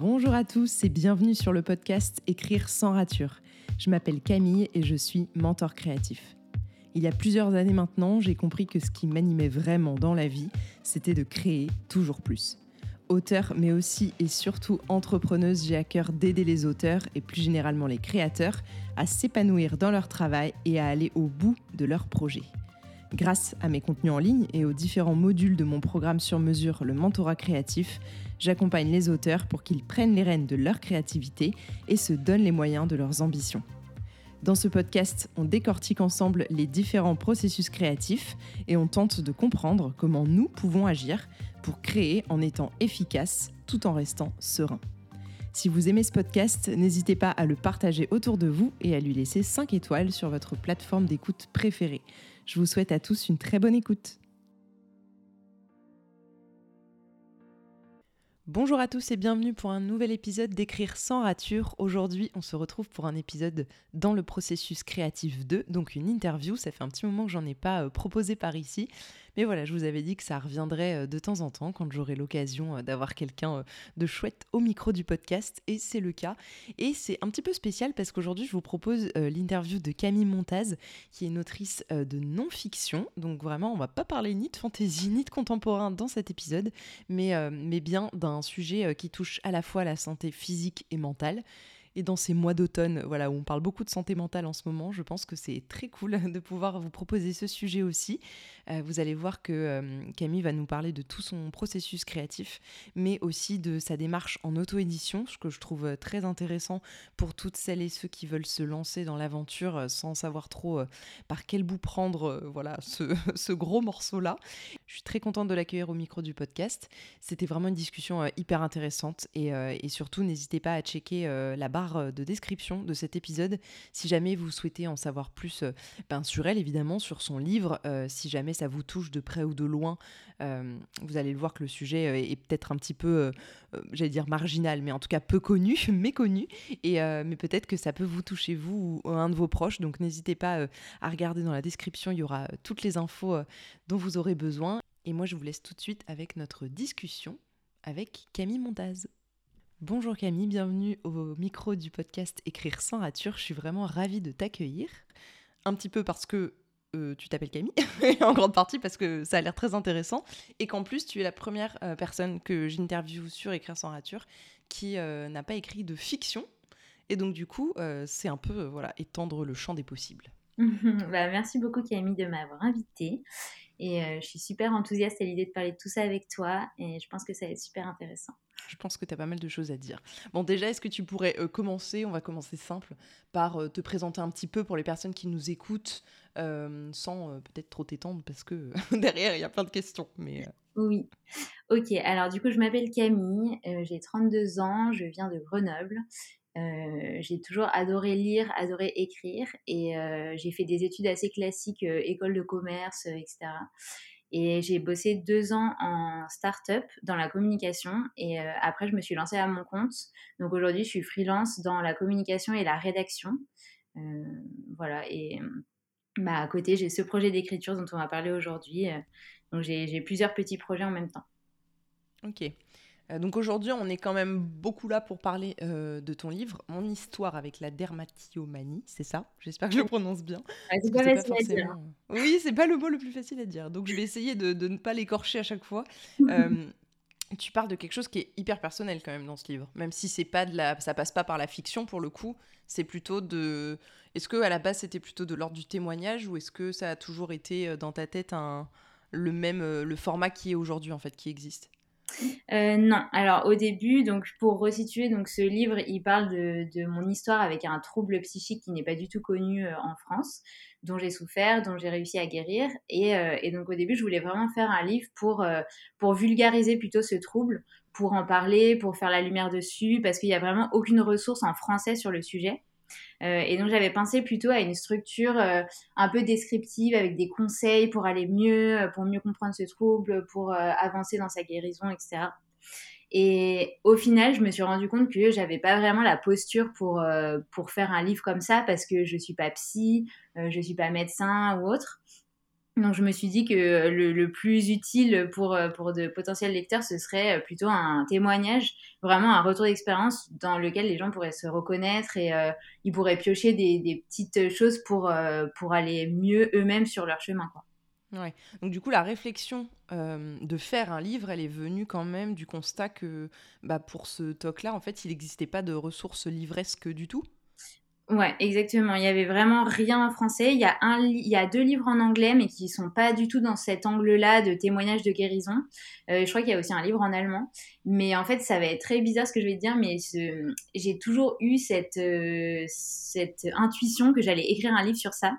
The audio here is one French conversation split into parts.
Bonjour à tous et bienvenue sur le podcast Écrire sans rature. Je m'appelle Camille et je suis mentor créatif. Il y a plusieurs années maintenant, j'ai compris que ce qui m'animait vraiment dans la vie, c'était de créer toujours plus. Auteur, mais aussi et surtout entrepreneuse, j'ai à cœur d'aider les auteurs et plus généralement les créateurs à s'épanouir dans leur travail et à aller au bout de leurs projets. Grâce à mes contenus en ligne et aux différents modules de mon programme sur mesure, le mentorat créatif, j'accompagne les auteurs pour qu'ils prennent les rênes de leur créativité et se donnent les moyens de leurs ambitions. Dans ce podcast, on décortique ensemble les différents processus créatifs et on tente de comprendre comment nous pouvons agir pour créer en étant efficace tout en restant serein. Si vous aimez ce podcast, n'hésitez pas à le partager autour de vous et à lui laisser 5 étoiles sur votre plateforme d'écoute préférée. Je vous souhaite à tous une très bonne écoute. Bonjour à tous et bienvenue pour un nouvel épisode d'Écrire sans rature. Aujourd'hui, on se retrouve pour un épisode dans le processus créatif 2, donc une interview. Ça fait un petit moment que j'en ai pas euh, proposé par ici, mais voilà, je vous avais dit que ça reviendrait euh, de temps en temps quand j'aurai l'occasion euh, d'avoir quelqu'un euh, de chouette au micro du podcast, et c'est le cas. Et c'est un petit peu spécial parce qu'aujourd'hui, je vous propose l'interview de Camille Montaz, qui est une autrice de non-fiction. Donc vraiment, on va pas parler ni de fantaisie ni de contemporain dans cet épisode, mais, mais bien d'un sujet qui touche à la fois la santé physique et mentale. Et dans ces mois d'automne, voilà, où on parle beaucoup de santé mentale en ce moment, je pense que c'est très cool de pouvoir vous proposer ce sujet aussi. Euh, vous allez voir que euh, Camille va nous parler de tout son processus créatif, mais aussi de sa démarche en auto-édition, ce que je trouve euh, très intéressant pour toutes celles et ceux qui veulent se lancer dans l'aventure sans savoir trop par quel bout prendre voilà, ce, gros morceau-là. Je suis très contente de l'accueillir au micro du podcast. C'était vraiment une discussion hyper intéressante et, et surtout n'hésitez pas à checker la barre euh, de description de cet épisode si jamais vous souhaitez en savoir plus euh, ben, sur elle, évidemment, sur son livre. Euh, si jamais ça vous touche de près ou de loin, vous allez le voir que le sujet est peut-être un petit peu, j'allais dire marginal, mais en tout cas peu connu, méconnu. Et, mais peut-être que ça peut vous toucher, vous ou un de vos proches. Donc n'hésitez pas à regarder dans la description, il y aura toutes les infos dont vous aurez besoin. Et moi, je vous laisse tout de suite avec notre discussion avec Camille Montaz. Bonjour Camille, bienvenue au micro du podcast Écrire sans rature. Je suis vraiment ravie de t'accueillir. Un petit peu parce que euh, tu t'appelles Camille, et en grande partie parce que ça a l'air très intéressant, et qu'en plus tu es la première euh, personne que j'interviewe sur Écrire sans rature qui euh, n'a pas écrit de fiction. Et donc du coup, c'est un peu voilà étendre le champ des possibles. bah, merci beaucoup Camille de m'avoir invitée. Et je suis super enthousiaste à l'idée de parler de tout ça avec toi, et je pense que ça va être super intéressant. Je pense que tu as pas mal de choses à dire. Bon, déjà, est-ce que tu pourrais euh, commencer, on va commencer simple, par euh, te présenter un petit peu pour les personnes qui nous écoutent, euh, sans peut-être trop t'étendre, parce que derrière, il y a plein de questions. Mais, Oui. Ok, alors du coup, je m'appelle Camille, j'ai 32 ans, je viens de Grenoble. j'ai toujours adoré lire, adoré écrire, et j'ai fait des études assez classiques, école de commerce, etc. Et j'ai bossé deux ans en start-up dans la communication. Et euh, après, je me suis lancée à mon compte. Donc aujourd'hui, je suis freelance dans la communication et la rédaction. Euh, voilà. Et bah, à côté, j'ai ce projet d'écriture dont on va parler aujourd'hui. Euh, donc j'ai plusieurs petits projets en même temps. Ok. Euh, donc aujourd'hui, on est quand même beaucoup là pour parler euh, de ton livre, Mon histoire avec la dermatillomanie, c'est ça? J'espère que je le prononce bien. Ah, c'est pas facile à dire. Oui, c'est pas le mot le plus facile à dire. Donc je vais essayer de, ne pas l'écorcher à chaque fois. Euh, tu parles de quelque chose qui est hyper personnel quand même dans ce livre, même si c'est pas de la, ça passe pas par la fiction pour le coup. C'est plutôt de. Est-ce que à la base c'était plutôt de l'ordre du témoignage ou est-ce que ça a toujours été dans ta tête un le même le format qui est aujourd'hui en fait qui existe? Euh, non, alors au début, donc pour resituer, donc ce livre, il parle de, mon histoire avec un trouble psychique qui n'est pas du tout connu euh, en France, dont j'ai souffert, dont j'ai réussi à guérir. Et, euh, donc au début, je voulais vraiment faire un livre pour, pour vulgariser plutôt ce trouble, pour en parler, pour faire la lumière dessus, parce qu'il n'y a vraiment aucune ressource en français sur le sujet. Euh, et donc j'avais pensé plutôt à une structure euh, un peu descriptive avec des conseils pour aller mieux, euh, pour mieux comprendre ce trouble, pour avancer dans sa guérison, etc. Et au final, je me suis rendu compte que j'avais pas vraiment la posture pour, pour faire un livre comme ça parce que je suis pas psy, je suis pas médecin ou autre. Donc je me suis dit que le, plus utile pour, pour de potentiels lecteurs, ce serait plutôt un témoignage, vraiment un retour d'expérience dans lequel les gens pourraient se reconnaître et ils pourraient piocher des, petites choses pour, pour aller mieux eux-mêmes sur leur chemin. Ouais. Donc du coup, la réflexion euh, de faire un livre, elle est venue quand même du constat que bah, pour ce TOC-là, en fait, il n'existait pas de ressources livresques du tout? Ouais, exactement. Il y avait vraiment rien en français. Il y a un, il y a deux livres en anglais, mais qui sont pas du tout dans cet angle-là de témoignage de guérison. Euh, je crois qu'il y a aussi un livre en allemand. Mais en fait, ça va être très bizarre ce que je vais te dire, mais j'ai toujours eu cette, euh, cette intuition que j'allais écrire un livre sur ça.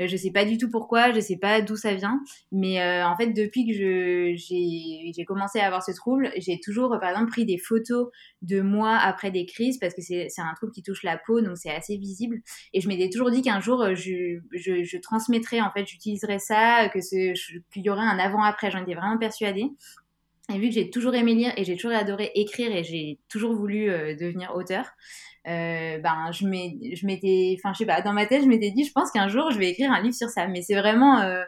Euh, je sais pas du tout pourquoi, je sais pas d'où ça vient, mais euh, en fait depuis que j'ai commencé à avoir ce trouble, j'ai toujours par exemple pris des photos de moi après des crises parce que c'est un trouble qui touche la peau, donc c'est assez visible. Et je m'étais toujours dit qu'un jour euh, je, je, je, transmettrais, en fait, j'utiliserais ça, que qu'il y aurait un avant-après. J'en étais vraiment persuadée. Et vu que j'ai toujours aimé lire et j'ai toujours adoré écrire et j'ai toujours voulu devenir auteur, euh, ben je m'étais enfin je sais pas dans ma tête je m'étais dit je pense qu'un jour je vais écrire un livre sur ça. Mais c'est vraiment euh,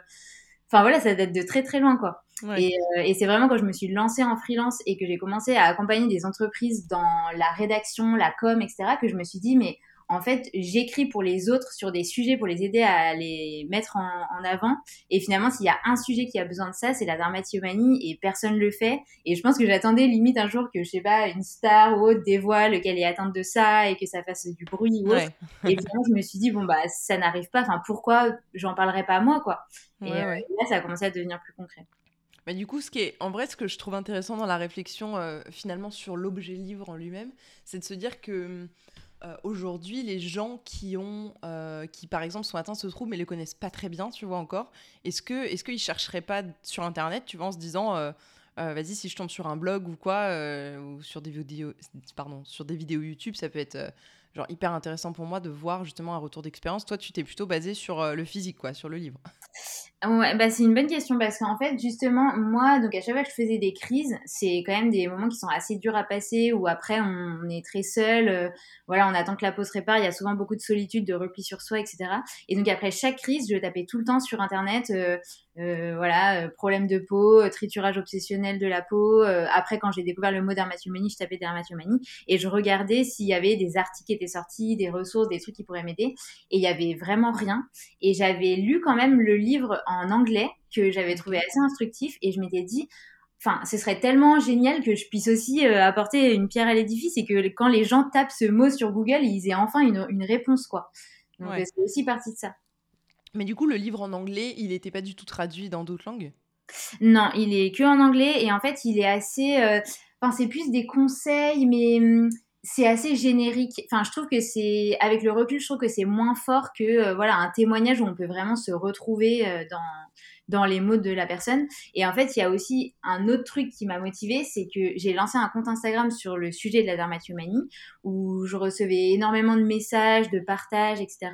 enfin voilà ça date de très très loin quoi. Et, euh, et c'est vraiment quand je me suis lancée en freelance et que j'ai commencé à accompagner des entreprises dans la rédaction la com etc que je me suis dit mais en fait, j'écris pour les autres sur des sujets pour les aider à les mettre en, avant. Et finalement, s'il y a un sujet qui a besoin de ça, c'est la dermatomanie et personne le fait. Et je pense que j'attendais limite un jour que, je sais pas, une star ou autre dévoile qu'elle est atteinte de ça et que ça fasse du bruit ou autre. Et finalement, je me suis dit, bon, bah, ça n'arrive pas. Enfin, pourquoi j'en parlerai pas moi, quoi? Et, euh, là, ça a commencé à devenir plus concret. Mais du coup, ce qui est, en vrai, ce que je trouve intéressant dans la réflexion euh, finalement sur l'objet livre en lui-même, c'est de se dire que euh, aujourd'hui, les gens qui ont, euh, qui par exemple sont atteints de ce trouble mais le connaissent pas très bien, tu vois encore, est-ce que, est-ce qu'ils chercheraient pas sur internet, tu vois, en se disant, euh, vas-y, si je tombe sur un blog ou quoi, ou sur des vidéos, pardon, sur des vidéos YouTube, ça peut être genre hyper intéressant pour moi de voir justement un retour d'expérience. Toi, tu t'es plutôt basé sur le physique, quoi, sur le livre. Bah c'est une bonne question parce qu'en fait, justement, moi, donc à chaque fois que je faisais des crises, c'est quand même des moments qui sont assez durs à passer où après on est très seul, euh, voilà, on attend que la peau se répare, il y a souvent beaucoup de solitude, de repli sur soi, etc. Et donc après chaque crise, je tapais tout le temps sur internet, euh, euh, voilà, problème de peau, triturage obsessionnel de la peau. après, quand j'ai découvert le mot dermatomanie, je tapais dermatomanie et je regardais s'il y avait des articles qui étaient sortis, des ressources, des trucs qui pourraient m'aider. Et il y avait vraiment rien. Et j'avais lu quand même le livre en anglais que j'avais trouvé assez instructif et je m'étais dit, enfin, ce serait tellement génial que je puisse aussi euh, apporter une pierre à l'édifice et que quand les gens tapent ce mot sur Google, ils aient enfin une, réponse, quoi. Donc c'est aussi partie de ça. Mais du coup, le livre en anglais, il n'était pas du tout traduit dans d'autres langues? Non, il est que en anglais et en fait, il est assez. Euh, enfin, c'est plus des conseils, mais hum, c'est assez générique. Enfin, je trouve que c'est, avec le recul, je trouve que c'est moins fort que, euh, voilà, un témoignage où on peut vraiment se retrouver euh, dans, dans les mots de la personne. Et en fait, il y a aussi un autre truc qui m'a motivée, c'est que j'ai lancé un compte Instagram sur le sujet de la dermatomanie, où je recevais énormément de messages, de partages, etc.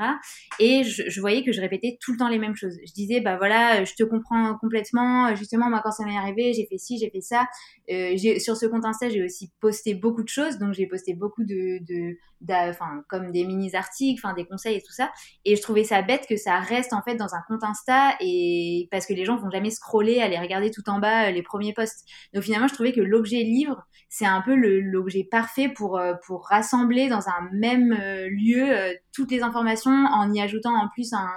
Et je, voyais que je répétais tout le temps les mêmes choses. Je disais, bah voilà, je te comprends complètement. Justement, moi, quand ça m'est arrivé, j'ai fait ci, j'ai fait ça. Euh, sur ce compte Insta, j'ai aussi posté beaucoup de choses. Donc, j'ai posté beaucoup de, de, enfin, comme des mini-articles, enfin, des conseils et tout ça. Et je trouvais ça bête que ça reste, en fait, dans un compte Insta et que les gens vont jamais scroller, aller regarder tout en bas euh, les premiers posts. Donc finalement, je trouvais que l'objet livre, c'est un peu l'objet parfait pour, euh, pour rassembler dans un même euh, lieu toutes les informations en y ajoutant en plus un,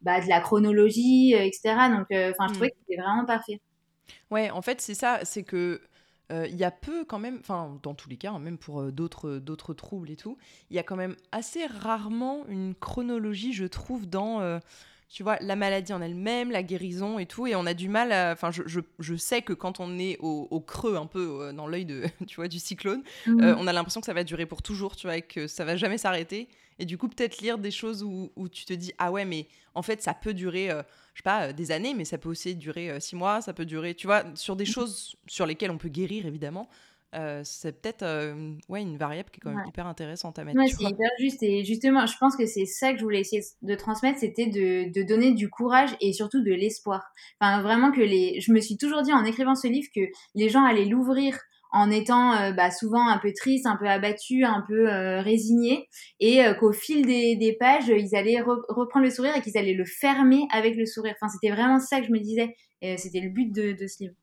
bah, de la chronologie, etc. Donc enfin, je trouvais mm. que c'était vraiment parfait. Ouais, en fait, c'est ça, c'est que il y a peu quand même, enfin dans tous les cas, hein, même pour d'autres d'autres troubles et tout, il y a quand même assez rarement une chronologie, je trouve, dans tu vois, la maladie en elle-même, la guérison et tout. Et on a du mal à. Enfin, je, je, je sais que quand on est au, creux, un peu euh, dans l'œil de, tu vois, du cyclone, mhm. euh, on a l'impression que ça va durer pour toujours, tu vois, et que ça va jamais s'arrêter. Et du coup, peut-être lire des choses où, où, tu te dis, ah ouais, mais en fait, ça peut durer, euh, je sais pas, des années, mais ça peut aussi durer six mois, ça peut durer, tu vois, sur des mhm. choses sur lesquelles on peut guérir, évidemment. Euh, c'est peut-être euh, ouais, une variable qui est quand même hyper intéressante à mettre. Ouais, c'est hyper juste. Et justement, je pense que c'est ça que je voulais essayer de transmettre, c'était de, de, donner du courage et surtout de l'espoir. Enfin, vraiment que les... Je me suis toujours dit en écrivant ce livre que les gens allaient l'ouvrir en étant bah, souvent un peu triste, un peu abattu, un peu résigné, et qu'au fil des, pages, ils allaient reprendre le sourire et qu'ils allaient le fermer avec le sourire. Enfin, c'était vraiment ça que je me disais. C'était le but de, de ce livre.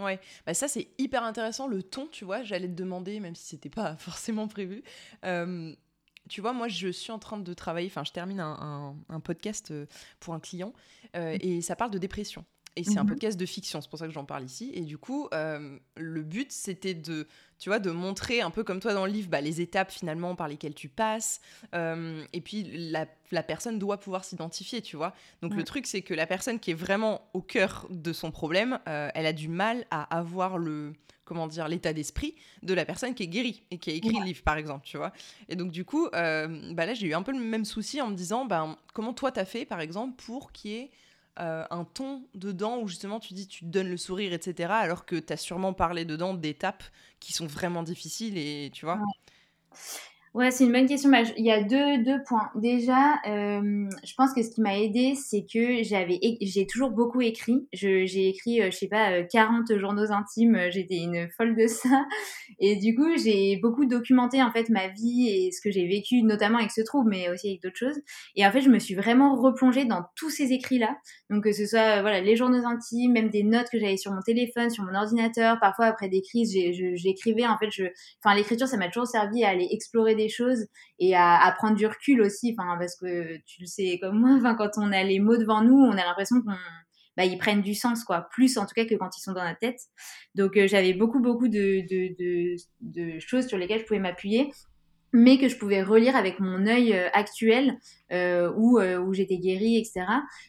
Ouais, bah ça c'est hyper intéressant le ton, tu vois. J'allais te demander, même si c'était pas forcément prévu. Euh, tu vois, moi je suis en train de travailler, enfin je termine un, podcast euh, pour un client euh, et ça parle de dépression. Et c'est un mhm. podcast de fiction, c'est pour ça que j'en parle ici. Et du coup, le but c'était de tu vois, de montrer un peu comme toi dans le livre bah, les étapes finalement par lesquelles tu passes. Euh, et puis la, la, personne doit pouvoir s'identifier, tu vois. Donc le truc, c'est que la personne qui est vraiment au cœur de son problème, euh, elle a du mal à avoir le comment dire l'état d'esprit de la personne qui est guérie et qui a écrit le livre par exemple tu vois et donc du coup euh, bah là j'ai eu un peu le même souci en me disant ben comment toi t'as fait par exemple pour qu'il y ait euh, un ton dedans où justement tu dis tu te donnes le sourire, etc. Alors que tu as sûrement parlé dedans d'étapes qui sont vraiment difficiles et tu vois. C'est une bonne question. Bah, il y a deux, deux points. Déjà, euh, je pense que ce qui m'a aidé, c'est que j'avais, j'ai toujours beaucoup écrit. j'ai écrit, euh, je sais pas, 40 euh, journaux intimes. J'étais une folle de ça. Et du coup, j'ai beaucoup documenté en fait ma vie et ce que j'ai vécu, notamment avec ce trouble, mais aussi avec d'autres choses. Et en fait, je me suis vraiment replongée dans tous ces écrits-là. Donc que ce soit voilà les journaux intimes, même des notes que j'avais sur mon téléphone, sur mon ordinateur. Parfois après des crises, j'écrivais. En fait, enfin l'écriture, ça m'a toujours servi à aller explorer des choses et à, prendre du recul aussi. Enfin, parce que tu le sais comme moi, enfin, quand on a les mots devant nous, on a l'impression qu'on bah, ils prennent du sens, quoi. Plus en tout cas que quand ils sont dans la tête. Donc euh, j'avais beaucoup, beaucoup de, de, de, choses sur lesquelles je pouvais m'appuyer mais que je pouvais relire avec mon œil euh, actuel euh, où, euh, où j'étais guérie, etc.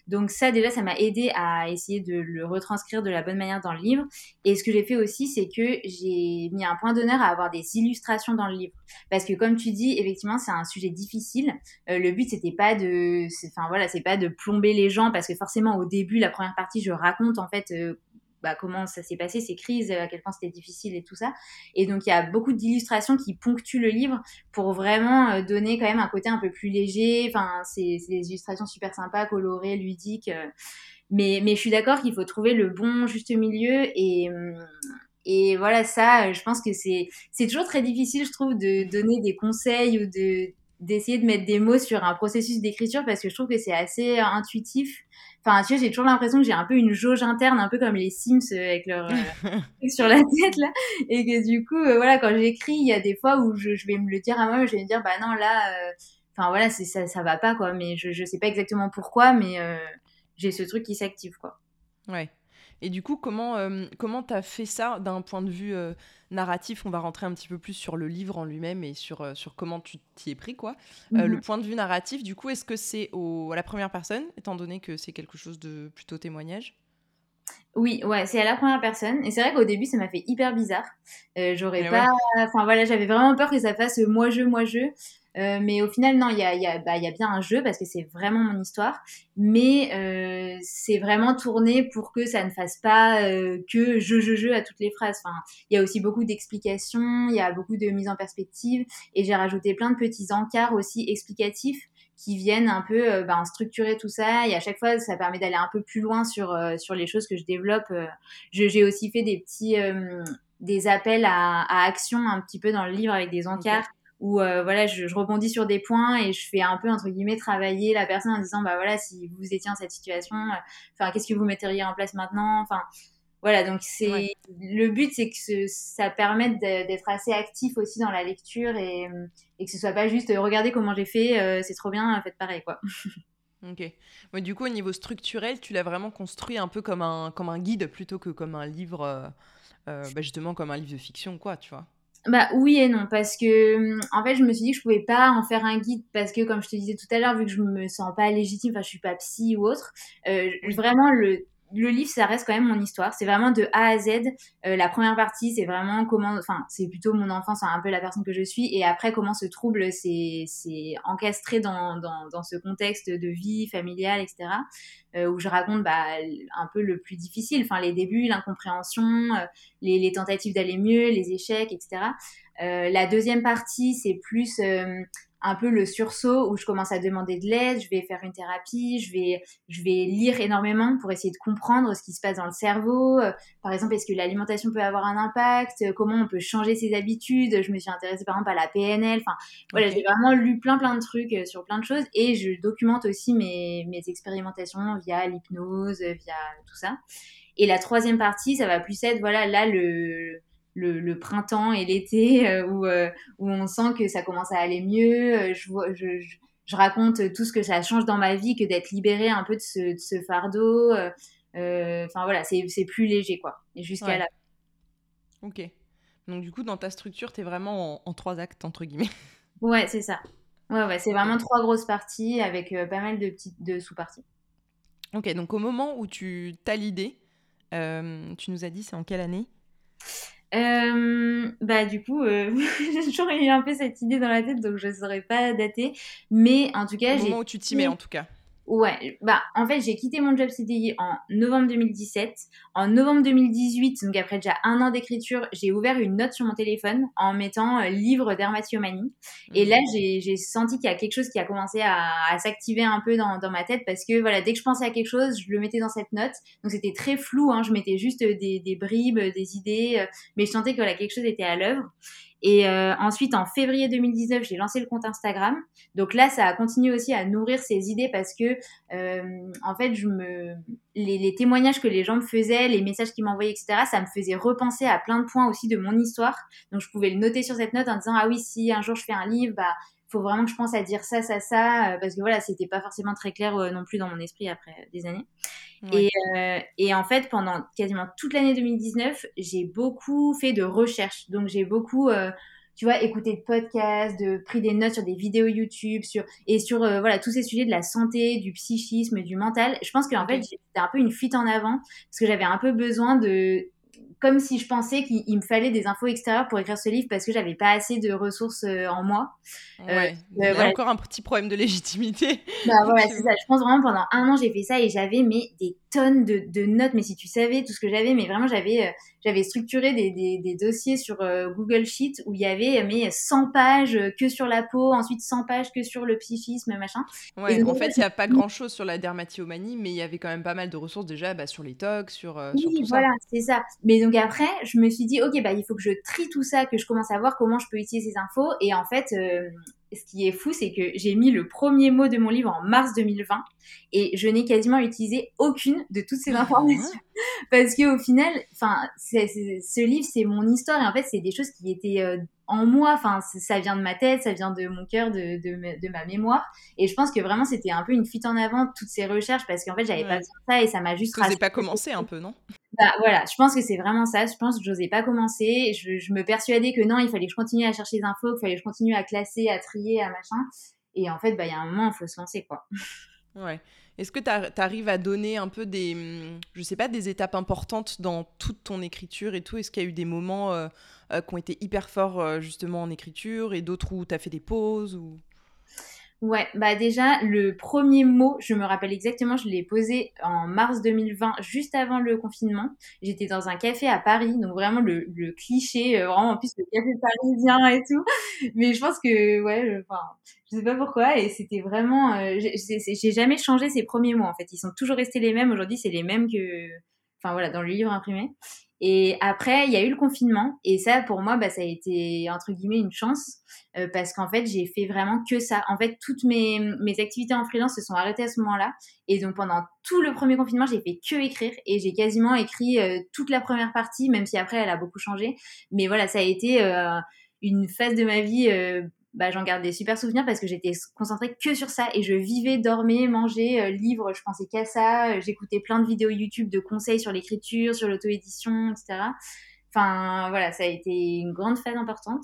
Donc ça déjà, ça m'a aidé à essayer de le retranscrire de la bonne manière dans le livre. Et ce que j'ai fait aussi, c'est que j'ai mis un point d'honneur à avoir des illustrations dans le livre, parce que comme tu dis, effectivement, c'est un sujet difficile. Euh, le but c'était pas de, enfin voilà, c'est pas de plomber les gens, parce que forcément au début, la première partie, je raconte en fait euh, bah, comment ça s'est passé, ces crises, à quel point c'était difficile et tout ça. Et donc il y a beaucoup d'illustrations qui ponctuent le livre pour vraiment euh, donner quand même un côté un peu plus léger. Enfin, c'est des illustrations super sympas, colorées, ludiques. Euh. mais, je suis d'accord qu'il faut trouver le bon juste milieu et, hum, et voilà, ça, je pense que c'est toujours très difficile, je trouve, de donner des conseils ou de d'essayer de mettre des mots sur un processus d'écriture parce que je trouve que c'est assez intuitif Enfin, tu vois, j'ai toujours l'impression que j'ai un peu une jauge interne, un peu comme les Sims euh, avec leur euh, sur la tête là, et que du coup, euh, voilà, quand j'écris, il y a des fois où je, je, vais me le dire à moi, je vais me dire, bah non, là, enfin voilà, c'est ça, ça va pas quoi, mais je, je sais pas exactement pourquoi, mais j'ai ce truc qui s'active quoi. Ouais. Et du coup, comment euh, comment t'as fait ça d'un point de vue euh, narratif? On va rentrer un petit peu plus sur le livre en lui-même et sur, euh, sur comment tu t'y es pris, quoi. Le mhm. point de vue narratif, du coup, est-ce que c'est à la première personne, étant donné que c'est quelque chose de plutôt témoignage? Oui, ouais, c'est à la première personne. Et c'est vrai qu'au début, ça m'a fait hyper bizarre. J'aurais pas. Enfin voilà, j'avais vraiment peur que ça fasse moi-je, moi-je. Euh, mais au final, non, il y a, y, a, bah, y a bien un jeu parce que c'est vraiment mon histoire. Mais euh, c'est vraiment tourné pour que ça ne fasse pas euh, que je, je, je à toutes les phrases. Enfin, il y a aussi beaucoup d'explications, il y a beaucoup de mise en perspective. Et j'ai rajouté plein de petits encarts aussi explicatifs qui viennent un peu euh, bah, structurer tout ça. Et à chaque fois, ça permet d'aller un peu plus loin sur, euh, sur les choses que je développe. j'ai aussi fait des petits des appels à, à, action un petit peu dans le livre avec des encarts où euh, voilà, je, je, rebondis sur des points et je fais un peu entre guillemets travailler la personne en disant bah voilà, si vous étiez dans cette situation, euh, enfin qu'est-ce que vous metteriez en place maintenant, enfin voilà, donc c'est le but, c'est que ça permette d'être assez actif aussi dans la lecture et, et que ce soit pas juste euh, regardez comment j'ai fait, c'est trop bien, faites pareil quoi. Ok. Mais du coup, au niveau structurel, tu l'as vraiment construit un peu comme un, comme un guide plutôt que comme un livre, bah justement comme un livre de fiction, quoi, tu vois? Bah oui et non parce que hum, en fait je me suis dit que je pouvais pas en faire un guide parce que comme je te disais tout à l'heure vu que je me sens pas légitime enfin je suis pas psy ou autre euh, vraiment le le livre, ça reste quand même mon histoire. C'est vraiment de A à Z. Euh, la première partie, c'est vraiment comment, enfin, c'est plutôt mon enfance, un peu la personne que je suis. Et après, comment ce trouble s'est encastré dans, dans, dans, ce contexte de vie familiale, etc. Euh, où je raconte bah, un peu le plus difficile, enfin, les débuts, l'incompréhension, euh, les, les, tentatives d'aller mieux, les échecs, etc. Euh, la deuxième partie, c'est plus un peu le sursaut où je commence à demander de l'aide, je vais faire une thérapie, je vais, je vais lire énormément pour essayer de comprendre ce qui se passe dans le cerveau. Euh, par exemple, est-ce que l'alimentation peut avoir un impact? Comment on peut changer ses habitudes? Je me suis intéressée par exemple à la PNL. Enfin, voilà, j'ai vraiment lu plein plein de trucs euh, sur plein de choses et je documente aussi mes, mes expérimentations via l'hypnose, via tout ça. Et la troisième partie, ça va plus être, voilà, là, le le, printemps et l'été euh, où, euh, où on sent que ça commence à aller mieux. Euh, je, je, je, raconte tout ce que ça change dans ma vie que d'être libérée un peu de ce, de ce fardeau. Enfin voilà, c'est plus léger quoi. Et jusqu'à là. Ok. Donc du coup, dans ta structure, tu es vraiment en, trois actes, entre guillemets. Ouais, c'est ça. Ouais, ouais, c'est vraiment trois grosses parties avec pas mal de petites de sous-parties. Ok, donc au moment où tu as l'idée, tu nous as dit c'est en quelle année? Euh, bah du coup, euh, j'ai toujours eu un peu cette idée dans la tête, donc je ne saurais pas dater. Mais en tout cas, au moment où tu t'y mets, en tout cas. Ouais, bah en fait j'ai quitté mon job CDI en novembre 2017. En novembre 2018, donc après déjà un an d'écriture, j'ai ouvert une note sur mon téléphone en mettant euh, livre dermatomanie. Et là mhm. j'ai senti qu'il y a quelque chose qui a commencé à, à s'activer un peu dans, dans, ma tête parce que voilà dès que je pensais à quelque chose, je le mettais dans cette note. Donc c'était très flou, hein, je mettais juste des, des bribes, des idées, euh, mais je sentais que voilà quelque chose était à l'œuvre. Et euh, ensuite, en février 2019, j'ai lancé le compte Instagram. Donc là, ça a continué aussi à nourrir ces idées parce que, euh, en fait, je me... les, témoignages que les gens me faisaient, les messages qu'ils m'envoyaient, etc., ça me faisait repenser à plein de points aussi de mon histoire. Donc je pouvais le noter sur cette note en disant, ah oui, si un jour je fais un livre, bah faut vraiment que je pense à dire ça, ça, ça, euh, parce que voilà, c'était pas forcément très clair euh, non plus dans mon esprit après des années. Et, euh, et, en fait, pendant quasiment toute l'année 2019, j'ai beaucoup fait de recherches. Donc, j'ai beaucoup, tu vois, écouté de podcasts, de pris des notes sur des vidéos YouTube, sur et sur voilà tous ces sujets de la santé, du psychisme, du mental. Je pense qu'en fait, c'était un peu une fuite en avant parce que j'avais un peu besoin de comme si je pensais qu'il me fallait des infos extérieures pour écrire ce livre parce que j'avais pas assez de ressources euh, en moi. Euh, ouais. Il y a encore un petit problème de légitimité. Bah voilà, c'est ça. Je pense vraiment pendant un an j'ai fait ça et j'avais mais des tonnes de, de, notes. Mais si tu savais tout ce que j'avais, mais vraiment j'avais euh, j'avais structuré des, des, des, dossiers sur Google Sheet où il y avait mais 100 pages que sur la peau, ensuite 100 pages que sur le psychisme, machin. Ouais. donc, en fait, il n'y a pas grand chose sur la dermatillomanie, mais il y avait quand même pas mal de ressources déjà bah, sur les tox, sur, oui, sur tout voilà, c'est ça. Mais donc après, je me suis dit, ok, bah, il faut que je trie tout ça, que je commence à voir comment je peux utiliser ces infos. Et en fait, euh, ce qui est fou, c'est que j'ai mis le premier mot de mon livre en mars 2020 et je n'ai quasiment utilisé aucune de toutes ces ah informations. Parce qu'au final, enfin, ce livre, c'est mon histoire et en fait, c'est des choses qui étaient euh, en moi. Enfin, ça vient de ma tête, ça vient de mon cœur, de, de, ma mémoire. Et je pense que vraiment, c'était un peu une fuite en avant, toutes ces recherches, parce qu'en fait, j'avais pas besoin ça et ça m'a juste. Tu n'osais pas commencer un peu, non? Bah, voilà, je pense que c'est vraiment ça. Je pense que j'osais pas commencer. Je, me persuadais que non, il fallait que je continue à chercher des infos, qu'il fallait que je continue à classer, à trier, à machin. Et en fait, bah, il y a un moment, il faut se lancer, quoi. Ouais. Est-ce que tu arrives à donner un peu des, hum, je sais pas, des étapes importantes dans toute ton écriture et tout? Est-ce qu'il y a eu des moments euh, euh, qui ont été hyper forts euh, justement en écriture et d'autres où tu as fait des pauses ou... Ouais, bah déjà, le premier mot, je me rappelle exactement, je l'ai posé en mars 2020, juste avant le confinement. J'étais dans un café à Paris, donc vraiment le, le cliché, euh, vraiment en plus le café parisien et tout. Mais je pense que, ouais, enfin, je sais pas pourquoi, et c'était vraiment, euh, j'ai jamais changé ces premiers mots en fait. Ils sont toujours restés les mêmes. Aujourd'hui, c'est les mêmes que, enfin voilà, dans le livre imprimé. Et après, il y a eu le confinement. Et ça, pour moi, bah, ça a été, entre guillemets, une chance. Euh, parce qu'en fait, j'ai fait vraiment que ça. En fait, toutes mes, mes activités en freelance se sont arrêtées à ce moment-là. Et donc, pendant tout le premier confinement, j'ai fait que écrire. Et j'ai quasiment écrit euh, toute la première partie, même si après, elle a beaucoup changé. Mais voilà, ça a été euh, une phase de ma vie bah, j'en garde des super souvenirs parce que j'étais concentrée que sur ça et je vivais, dormais, mangeais, euh, livres, je pensais qu'à ça. Euh, j'écoutais plein de vidéos YouTube de conseils sur l'écriture, sur l'auto-édition, etc. Enfin, voilà, ça a été une grande phase importante.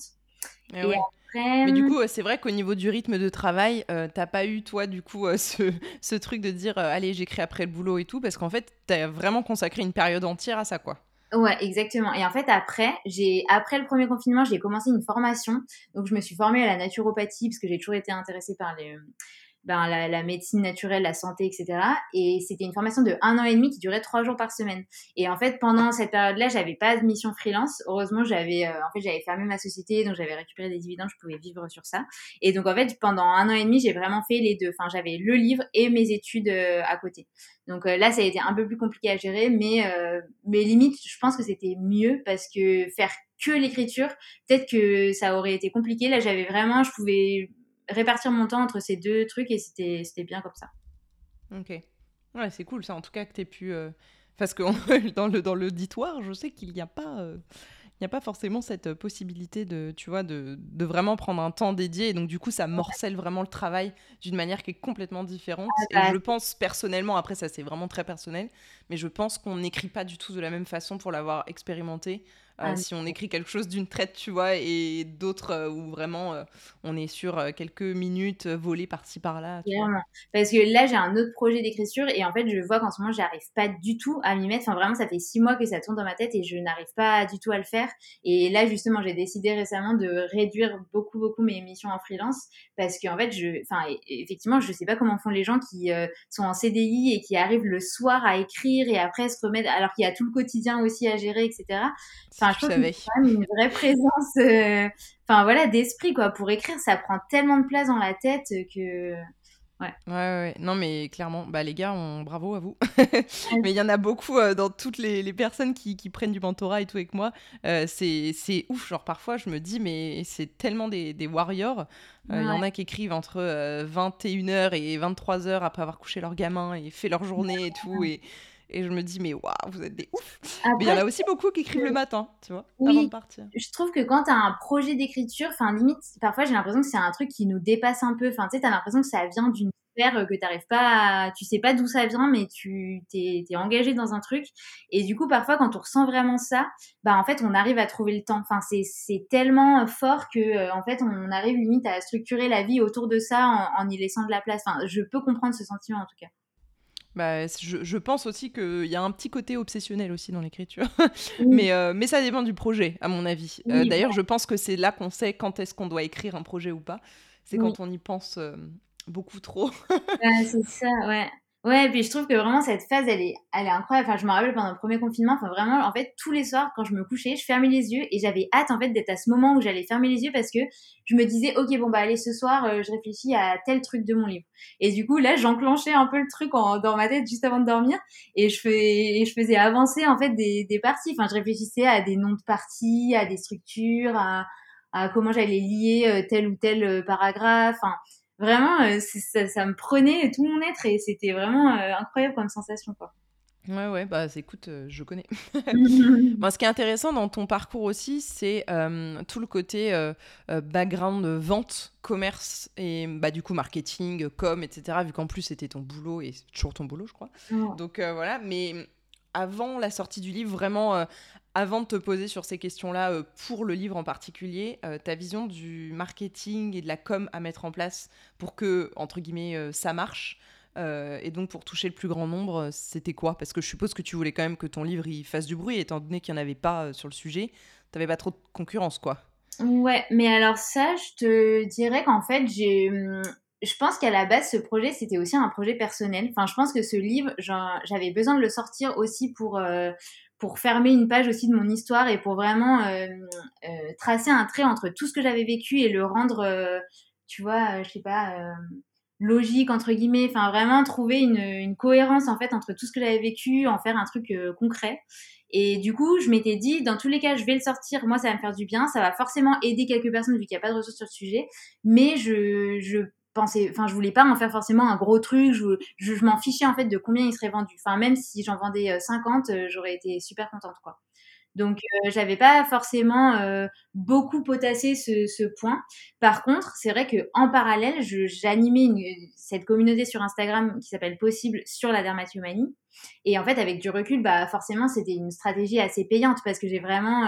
Eh et, après... Mais du coup, c'est vrai qu'au niveau du rythme de travail, euh, t'as pas eu, toi, du coup, ce, ce, truc de dire, allez, j'écris après le boulot et tout, parce qu'en fait, t'as vraiment consacré une période entière à ça, quoi. Ouais, exactement. Et en fait, après, j'ai après le premier confinement, j'ai commencé une formation. Donc, je me suis formée à la naturopathie parce que j'ai toujours été intéressée par les ben, la, médecine naturelle, la santé, etc. Et c'était une formation de un an et demi qui durait trois jours par semaine. Et en fait, pendant cette période-là, j'avais pas de mission freelance. Heureusement, j'avais, en fait, j'avais fermé ma société, donc j'avais récupéré des dividendes, je pouvais vivre sur ça. Et donc, en fait, pendant un an et demi, j'ai vraiment fait les deux. Enfin, j'avais le livre et mes études à côté. Donc là, ça a été un peu plus compliqué à gérer, mais, mais limite, je pense que c'était mieux parce que faire que l'écriture, peut-être que ça aurait été compliqué. Là, j'avais vraiment, je pouvais répartir mon temps entre ces deux trucs et c'était, c'était bien comme ça. Ok. Ouais, c'est cool ça, en tout cas, que tu aies pu. Euh, parce que dans, le, dans l'auditoire, je sais qu'il n'y a pas. Euh, il n'y a pas forcément cette possibilité de, tu vois, de, de, vraiment prendre un temps dédié. Et donc, du coup, ça morcelle vraiment le travail d'une manière qui est complètement différente. Et je pense personnellement, après, ça c'est vraiment très personnel, mais je pense qu'on n'écrit pas du tout de la même façon pour l'avoir expérimenté. Euh, ah si on écrit quelque chose d'une traite, tu vois, et d'autres euh, où vraiment euh, on est sur quelques minutes volées par-ci par-là. Parce que là, j'ai un autre projet d'écriture et en fait, je vois qu'en ce moment, j'arrive pas du tout à m'y mettre. Enfin, vraiment, ça fait six mois que ça tourne dans ma tête et je n'arrive pas du tout à le faire. Et là, justement, j'ai décidé récemment de réduire beaucoup, beaucoup mes émissions en freelance parce qu'en fait, je, enfin, effectivement, je sais pas comment font les gens qui sont en CDI et qui arrivent le soir à écrire et après se remettre, alors qu'il y a tout le quotidien aussi à gérer, etc. Enfin, je trouve que c'est quand même une vraie présence, euh, enfin voilà, d'esprit quoi. Pour écrire, ça prend tellement de place dans la tête que. Ouais. ouais. ouais, Non, mais clairement, bah, les gars, on... bravo à vous. mais il y en a beaucoup euh, dans toutes les, les personnes qui, qui, prennent du mentorat et tout avec moi. Euh, c'est ouf. Genre, parfois, je me dis, mais c'est tellement des, des warriors. Il y en a qui écrivent entre 21h et 23h après avoir couché leur gamin et fait leur journée et tout. Et et je me dis, mais waouh, vous êtes des ouf. mais il y en a aussi beaucoup qui écrivent le matin, tu vois, avant de partir. Je trouve que quand tu as un projet d'écriture, enfin, limite, parfois j'ai l'impression que c'est un truc qui nous dépasse un peu. Enfin, tu sais, tu as l'impression que ça vient d'une sphère euh, que tu pas à... Tu sais pas d'où ça vient, mais tu t'es es engagé dans un truc. Et du coup, parfois, quand on ressent vraiment ça, bah, en fait, on arrive à trouver le temps. Enfin, c'est tellement euh, fort que, euh, en fait, on arrive limite à structurer la vie autour de ça en, en y laissant de la place. Enfin, je peux comprendre ce sentiment, en tout cas. Bah, je, pense aussi qu'il y a un petit côté obsessionnel aussi dans l'écriture. mais, euh, mais ça dépend du projet, à mon avis. Euh, d'ailleurs, je pense que c'est là qu'on sait quand est-ce qu'on doit écrire un projet ou pas. C'est quand on y pense euh, beaucoup trop. c'est ça, ouais. Ouais, puis je trouve que vraiment cette phase, elle est, elle est incroyable. Enfin, je me rappelle pendant le premier confinement, enfin vraiment, en fait, tous les soirs, quand je me couchais, je fermais les yeux et j'avais hâte en fait d'être à ce moment où j'allais fermer les yeux parce que je me disais, ok, bon bah allez, ce soir, euh, je réfléchis à tel truc de mon livre. Et du coup, là, j'enclenchais un peu le truc en, dans ma tête juste avant de dormir et je faisais avancer en fait des, parties. Enfin, je réfléchissais à des noms de parties, à des structures, à, comment j'allais lier euh, tel ou tel euh, paragraphe. Vraiment, euh, ça, me prenait tout mon être et c'était vraiment euh, incroyable comme sensation, quoi. Ouais, ouais, bah écoute, euh, je connais. Moi, ce qui est intéressant dans ton parcours aussi, c'est tout le côté background vente, commerce et bah, du coup marketing, com, etc. Vu qu'en plus c'était ton boulot et toujours ton boulot, je crois. Donc voilà, mais avant la sortie du livre, vraiment avant de te poser sur ces questions-là euh, pour le livre en particulier, euh, ta vision du marketing et de la com à mettre en place pour que, entre guillemets, euh, ça marche et donc pour toucher le plus grand nombre, c'était quoi? Parce que je suppose que tu voulais quand même que ton livre il fasse du bruit, étant donné qu'il n'y en avait pas sur le sujet. Tu n'avais pas trop de concurrence, quoi. Ouais, mais alors ça, je te dirais qu'en fait, j'ai hum, je pense qu'à la base, ce projet, c'était aussi un projet personnel. Enfin, je pense que ce livre, j'avais besoin de le sortir aussi pour, pour fermer une page aussi de mon histoire et pour vraiment euh, euh, tracer un trait entre tout ce que j'avais vécu et le rendre, euh, tu vois, je sais pas, logique entre guillemets. Enfin, vraiment trouver une, cohérence en fait entre tout ce que j'avais vécu, en faire un truc concret. Et du coup, je m'étais dit, dans tous les cas, je vais le sortir. Moi, ça va me faire du bien. Ça va forcément aider quelques personnes vu qu'il n'y a pas de ressources sur le sujet. Mais je enfin, je voulais pas en faire forcément un gros truc, je, m'en fichais en fait de combien il serait vendu. Enfin, même si j'en vendais 50, euh, euh, j'aurais été super contente, quoi. Donc, euh, j'avais pas forcément beaucoup potassé ce, point. Par contre, c'est vrai que en parallèle, j'animais cette communauté sur Instagram qui s'appelle Possible sur la dermatomanie. Et en fait, avec du recul, bah forcément, c'était une stratégie assez payante parce que j'ai vraiment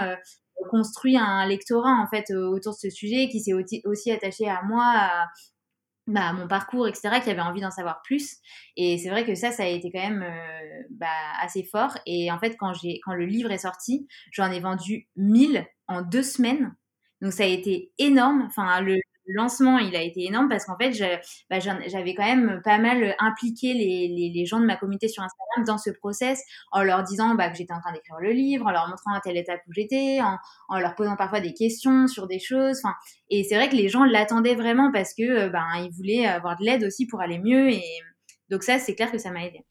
construit un lectorat en fait autour de ce sujet qui s'est aussi attaché à moi, bah, mon parcours, etc., qui avait envie d'en savoir plus. Et c'est vrai que ça, ça a été quand même euh, bah, assez fort. Et en fait, quand, j'ai, quand le livre est sorti, j'en ai vendu 1000 en deux semaines. Donc ça a été énorme. Enfin, le, lancement, il a été énorme parce qu'en fait, bah, j'avais quand même pas mal impliqué les, gens de ma communauté sur Instagram dans ce process en leur disant bah, que j'étais en train d'écrire le livre, en leur montrant à telle étape où j'étais, en, leur posant parfois des questions sur des choses. Et c'est vrai que les gens l'attendaient vraiment parce que ben, ils voulaient avoir de l'aide aussi pour aller mieux. Et donc ça, c'est clair que ça m'a aidé.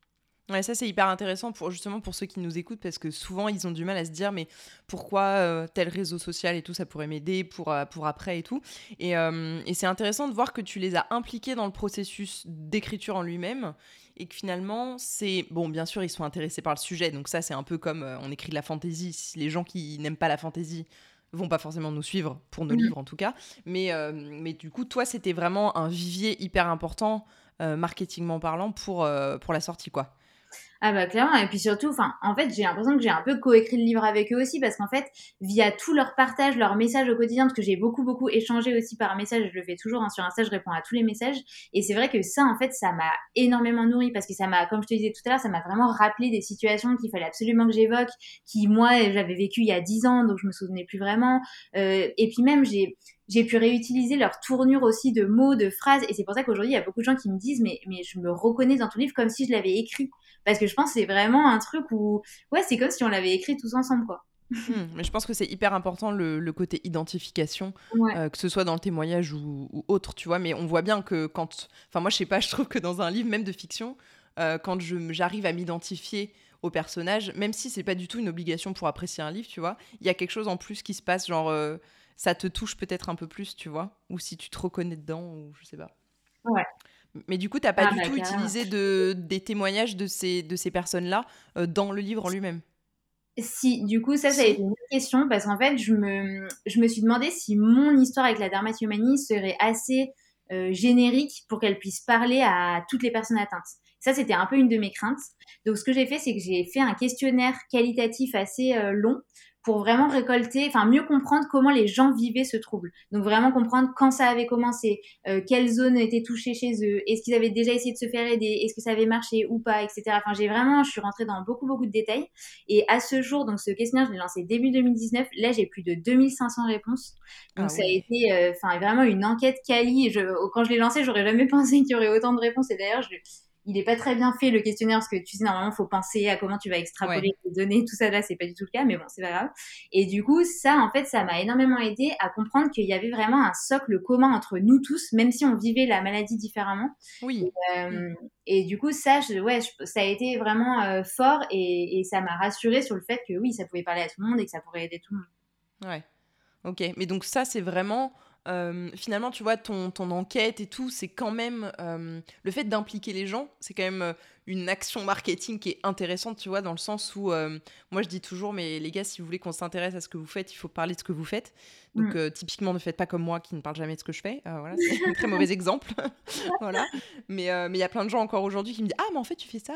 Ouais, ça c'est hyper intéressant pour justement pour ceux qui nous écoutent parce que souvent ils ont du mal à se dire mais pourquoi euh, tel réseau social et tout ça pourrait m'aider pour, euh, pour après et tout. Et, euh, et c'est intéressant de voir que tu les as impliqués dans le processus d'écriture en lui-même et que finalement c'est bon bien sûr ils sont intéressés par le sujet donc ça c'est un peu comme on écrit de la fantaisie si les gens qui n'aiment pas la fantaisie vont pas forcément nous suivre pour nos mmh. livres en tout cas mais mais du coup toi c'était vraiment un vivier hyper important marketingment parlant pour pour la sortie quoi. Ah bah clairement, et puis surtout, enfin, en fait, j'ai l'impression que j'ai un peu coécrit le livre avec eux aussi, parce qu'en fait, via tout leur partage, leur message au quotidien, parce que j'ai beaucoup, beaucoup échangé aussi par message, je le fais toujours hein, sur Insta, je réponds à tous les messages, et c'est vrai que ça, en fait, ça m'a énormément nourri, parce que ça m'a, comme je te disais tout à l'heure, ça m'a vraiment rappelé des situations qu'il fallait absolument que j'évoque, qui, moi, j'avais vécu il y a dix ans, donc je me souvenais plus vraiment, euh, et puis même, j'ai j'ai pu réutiliser leur tournure aussi de mots, de phrases. Et c'est pour ça qu'aujourd'hui, il y a beaucoup de gens qui me disent, mais, mais je me reconnais dans ton livre comme si je l'avais écrit. Parce que je pense que c'est vraiment un truc où, ouais, c'est comme si on l'avait écrit tous ensemble, quoi. Hmm, mais je pense que c'est hyper important le, côté identification, euh, que ce soit dans le témoignage ou, autre, tu vois. Mais on voit bien que quand. Enfin, moi, je sais pas, je trouve que dans un livre, même de fiction, euh, quand j'arrive à m'identifier au personnage, même si c'est pas du tout une obligation pour apprécier un livre, tu vois, il y a quelque chose en plus qui se passe, genre. Euh, ça te touche peut-être un peu plus, tu vois, ou si tu te reconnais dedans, ou je sais pas. Ouais. Mais du coup, tu n'as pas ah, du bah, tout utilisé de, des témoignages de ces, de ces personnes-là euh, dans le livre en lui-même? Si, du coup, ça, ça a été une question parce qu'en fait, je me, je me suis demandé si mon histoire avec la dermatomanie serait assez euh, générique pour qu'elle puisse parler à toutes les personnes atteintes. Ça, c'était un peu une de mes craintes. Donc, ce que j'ai fait, c'est que j'ai fait un questionnaire qualitatif assez euh, long pour vraiment récolter, enfin mieux comprendre comment les gens vivaient ce trouble. Donc vraiment comprendre quand ça avait commencé, euh, quelles zones étaient touchées chez eux, est-ce qu'ils avaient déjà essayé de se faire aider, est-ce que ça avait marché ou pas, etc. Enfin j'ai vraiment, je suis rentrée dans beaucoup beaucoup de détails. Et à ce jour, donc ce questionnaire, je l'ai lancé début 2019. Là j'ai plus de 2500 réponses. Donc ah ça a été, euh, enfin vraiment une enquête quali. Je, quand je l'ai lancé, j'aurais jamais pensé qu'il y aurait autant de réponses. Et d'ailleurs je il n'est pas très bien fait le questionnaire parce que tu sais normalement il faut penser à comment tu vas extrapoler les données tout ça là c'est pas du tout le cas mais bon c'est pas grave. Et du coup ça en fait ça m'a énormément aidé à comprendre qu'il y avait vraiment un socle commun entre nous tous même si on vivait la maladie différemment. Oui. Et, euh, du coup ça ouais ça a été vraiment euh, fort et, et ça m'a rassuré sur le fait que oui ça pouvait parler à tout le monde et que ça pourrait aider tout le monde. Ouais. Ok. Mais donc ça c'est vraiment euh, finalement, tu vois, ton, enquête et tout, c'est quand même euh, le fait d'impliquer les gens, c'est quand même euh, une action marketing qui est intéressante, tu vois, dans le sens où moi je dis toujours, mais les gars, si vous voulez qu'on s'intéresse à ce que vous faites, il faut parler de ce que vous faites. Donc mm. typiquement, ne faites pas comme moi qui ne parle jamais de ce que je fais. voilà, c'est un très mauvais exemple. voilà. Mais il y a plein de gens encore aujourd'hui qui me disent ah mais en fait tu fais ça.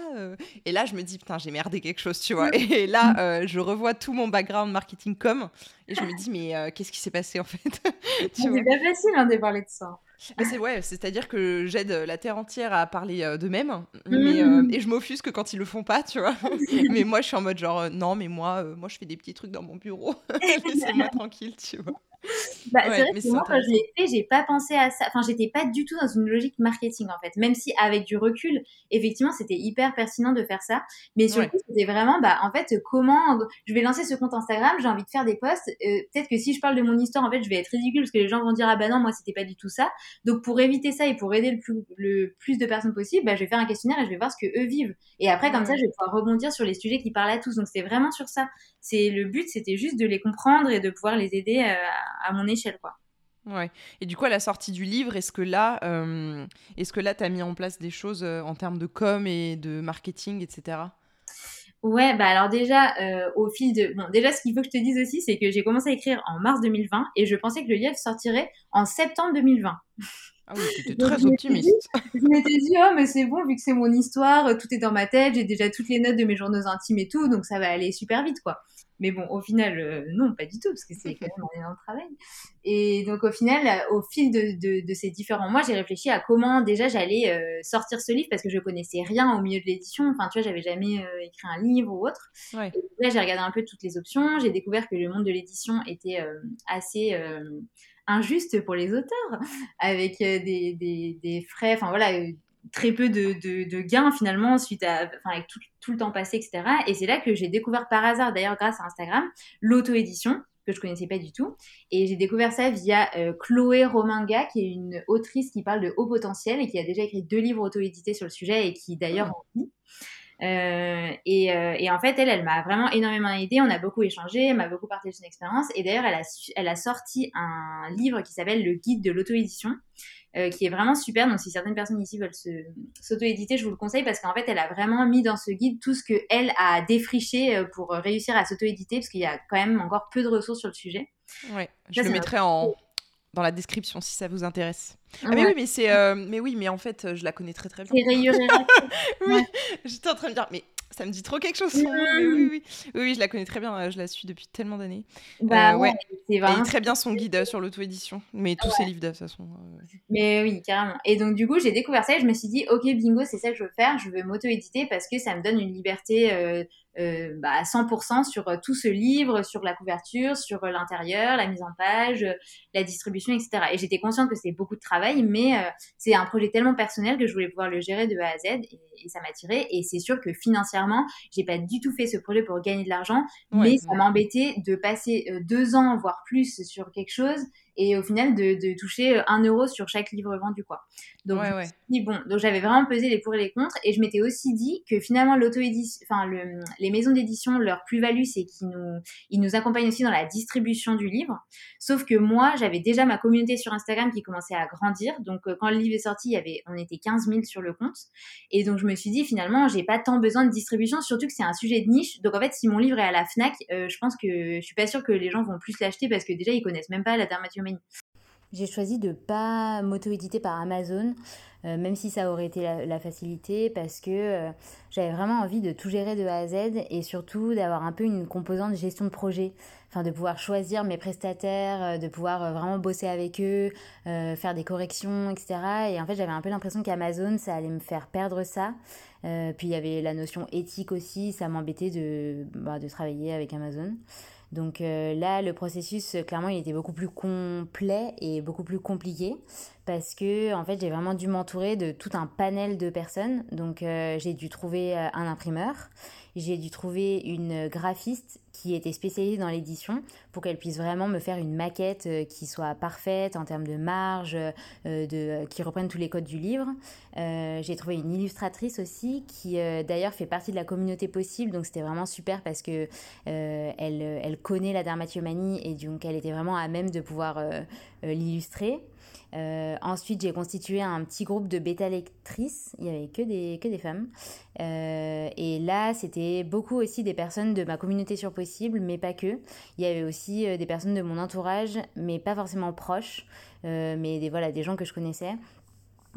Et là je me dis putain j'ai merdé quelque chose, tu vois. Et là je revois tout mon background marketing comme et je me dis, mais euh, qu'est-ce qui s'est passé en fait C'est pas facile hein, de parler de ça. C'est ouais, c'est-à-dire que j'aide la terre entière à parler euh, d'eux-mêmes, mais euh, et je m'offusque quand ils le font pas, tu vois. mais moi, je suis en mode genre non, mais moi, moi, je fais des petits trucs dans mon bureau, laissez-moi tranquille, tu vois. Bah, c'est vrai que moi, quand je l'ai fait, j'ai pas pensé à ça. Enfin, j'étais pas du tout dans une logique marketing, en fait. Même si, avec du recul, effectivement, c'était hyper pertinent de faire ça. Mais surtout, c'était vraiment, bah, en fait, comment je vais lancer ce compte Instagram, j'ai envie de faire des posts. Euh, peut-être que si je parle de mon histoire, en fait, je vais être ridicule parce que les gens vont dire, ah bah non, moi, c'était pas du tout ça. Donc, pour éviter ça et pour aider le plus, le plus de personnes possible, bah, je vais faire un questionnaire et je vais voir ce que eux vivent. Et après, comme ça, je vais pouvoir rebondir sur les sujets qui parlent à tous. Donc, c'est vraiment sur ça. C'est le but, c'était juste de les comprendre et de pouvoir les aider à, euh, à mon échelle, quoi. Ouais. Et du coup, à la sortie du livre, est-ce que là, euh, est-ce que là, tu as mis en place des choses euh, en termes de com et de marketing, etc. Ouais, bah alors déjà, euh, au fil de... Bon, déjà, ce qu'il faut que je te dise aussi, c'est que j'ai commencé à écrire en mars 2020 et je pensais que le livre sortirait en septembre 2020. Ah oui, étais très optimiste. je m'étais dit, oh, mais c'est bon, vu que c'est mon histoire, tout est dans ma tête, j'ai déjà toutes les notes de mes journaux intimes et tout, donc ça va aller super vite, quoi. Mais bon, au final, euh, non, pas du tout, parce que c'est quand même un énorme travail. Et donc, au final, au fil de, de, ces différents mois, j'ai réfléchi à comment déjà j'allais euh, sortir ce livre, parce que je connaissais rien au milieu de l'édition. Enfin, tu vois, j'avais jamais euh, écrit un livre ou autre. Ouais. Et là, j'ai regardé un peu toutes les options. J'ai découvert que le monde de l'édition était assez injuste pour les auteurs, avec des, des, des frais, enfin voilà, très peu de, de, gains finalement suite à, enfin, avec tout, tout, le temps passé, etc. Et c'est là que j'ai découvert par hasard, d'ailleurs grâce à Instagram, l'auto-édition que je connaissais pas du tout. Et j'ai découvert ça via euh, Chloé Rominga, qui est une autrice qui parle de haut potentiel et qui a déjà écrit deux livres auto-édités sur le sujet et qui d'ailleurs en vit. Euh, et, euh, et, en fait, elle, elle m'a vraiment énormément aidée. On a beaucoup échangé, elle m'a beaucoup partagé son expérience. Et d'ailleurs, elle a, elle a sorti un livre qui s'appelle Le guide de l'auto-édition, euh, qui est vraiment super. Donc, si certaines personnes ici veulent s'auto-éditer, je vous le conseille parce qu'en fait, elle a vraiment mis dans ce guide tout ce qu'elle a défriché pour réussir à s'auto-éditer parce qu'il y a quand même encore peu de ressources sur le sujet. Ouais, je le mettrai en, dans la description si ça vous intéresse. Ah, mais oui, mais c'est, euh, mais oui, mais en fait, je la connais très très bien. C'est rayuré. oui, j'étais en train de dire, mais ça me dit trop quelque chose. Oui, oui, oui, oui, je la connais très bien. Euh, je la suis depuis tellement d'années. Bah, euh, ouais. C'est vraiment... très bien son guide sur l'auto-édition, mais tous ses livres de toute façon. Mais oui, carrément. Et donc, du coup, j'ai découvert ça et je me suis dit, ok, bingo, c'est ça que je veux faire. Je veux m'auto-éditer parce que ça me donne une liberté euh, bah, à 100% sur euh, tout ce livre, sur la couverture, sur euh, l'intérieur, la mise en page, la distribution, etc. Et j'étais consciente que c'était beaucoup de travail, mais c'est un projet tellement personnel que je voulais pouvoir le gérer de A à Z et, ça m'a tiré. Et c'est sûr que financièrement, j'ai pas du tout fait ce projet pour gagner de l'argent, mais ça m'embêtait de passer deux ans, voire plus, sur quelque chose et au final de, de, toucher un euro sur chaque livre vendu quoi. Donc bon, donc j'avais vraiment pesé les pour et les contre et je m'étais aussi dit que finalement l'auto enfin le, les maisons d'édition leur plus-value c'est qu'ils nous ils nous accompagnent aussi dans la distribution du livre. Sauf que moi j'avais déjà ma communauté sur Instagram qui commençait à grandir donc euh, quand le livre est sorti il y avait on était 15 000 sur le compte et donc je me suis dit finalement j'ai pas tant besoin de distribution surtout que c'est un sujet de niche donc en fait si mon livre est à la Fnac euh, je pense que je suis pas sûre que les gens vont plus l'acheter parce que déjà ils connaissent même pas la dermatologie j'ai choisi de pas m'auto-éditer par Amazon, euh, même si ça aurait été la, facilité, parce que euh, j'avais vraiment envie de tout gérer de A à Z et surtout d'avoir un peu une composante gestion de projet, enfin de pouvoir choisir mes prestataires, euh, de pouvoir vraiment bosser avec eux, faire des corrections, etc. Et en fait, j'avais un peu l'impression qu'Amazon, ça allait me faire perdre ça. puis il y avait la notion éthique aussi, ça m'embêtait de, bah, de travailler avec Amazon. Donc euh, là, le processus, clairement, il était beaucoup plus complet et beaucoup plus compliqué parce que en fait, j'ai vraiment dû m'entourer de tout un panel de personnes. Donc euh, j'ai dû trouver euh, un imprimeur, j'ai dû trouver une graphiste qui était spécialisée dans l'édition pour qu'elle puisse vraiment me faire une maquette euh, qui soit parfaite en termes de marge, euh, de, qui reprenne tous les codes du livre. Euh, j'ai trouvé une illustratrice aussi qui d'ailleurs fait partie de la communauté possible, donc c'était vraiment super parce que elle, elle connaît la dermatillomanie et donc elle était vraiment à même de pouvoir l'illustrer. Euh, ensuite, j'ai constitué un petit groupe de bêta lectrices. Il n'y avait que des, que des femmes. Euh, et là, c'était beaucoup aussi des personnes de ma communauté sur Possible, mais pas que. Il y avait aussi euh, des personnes de mon entourage, mais pas forcément proches, mais voilà, des gens que je connaissais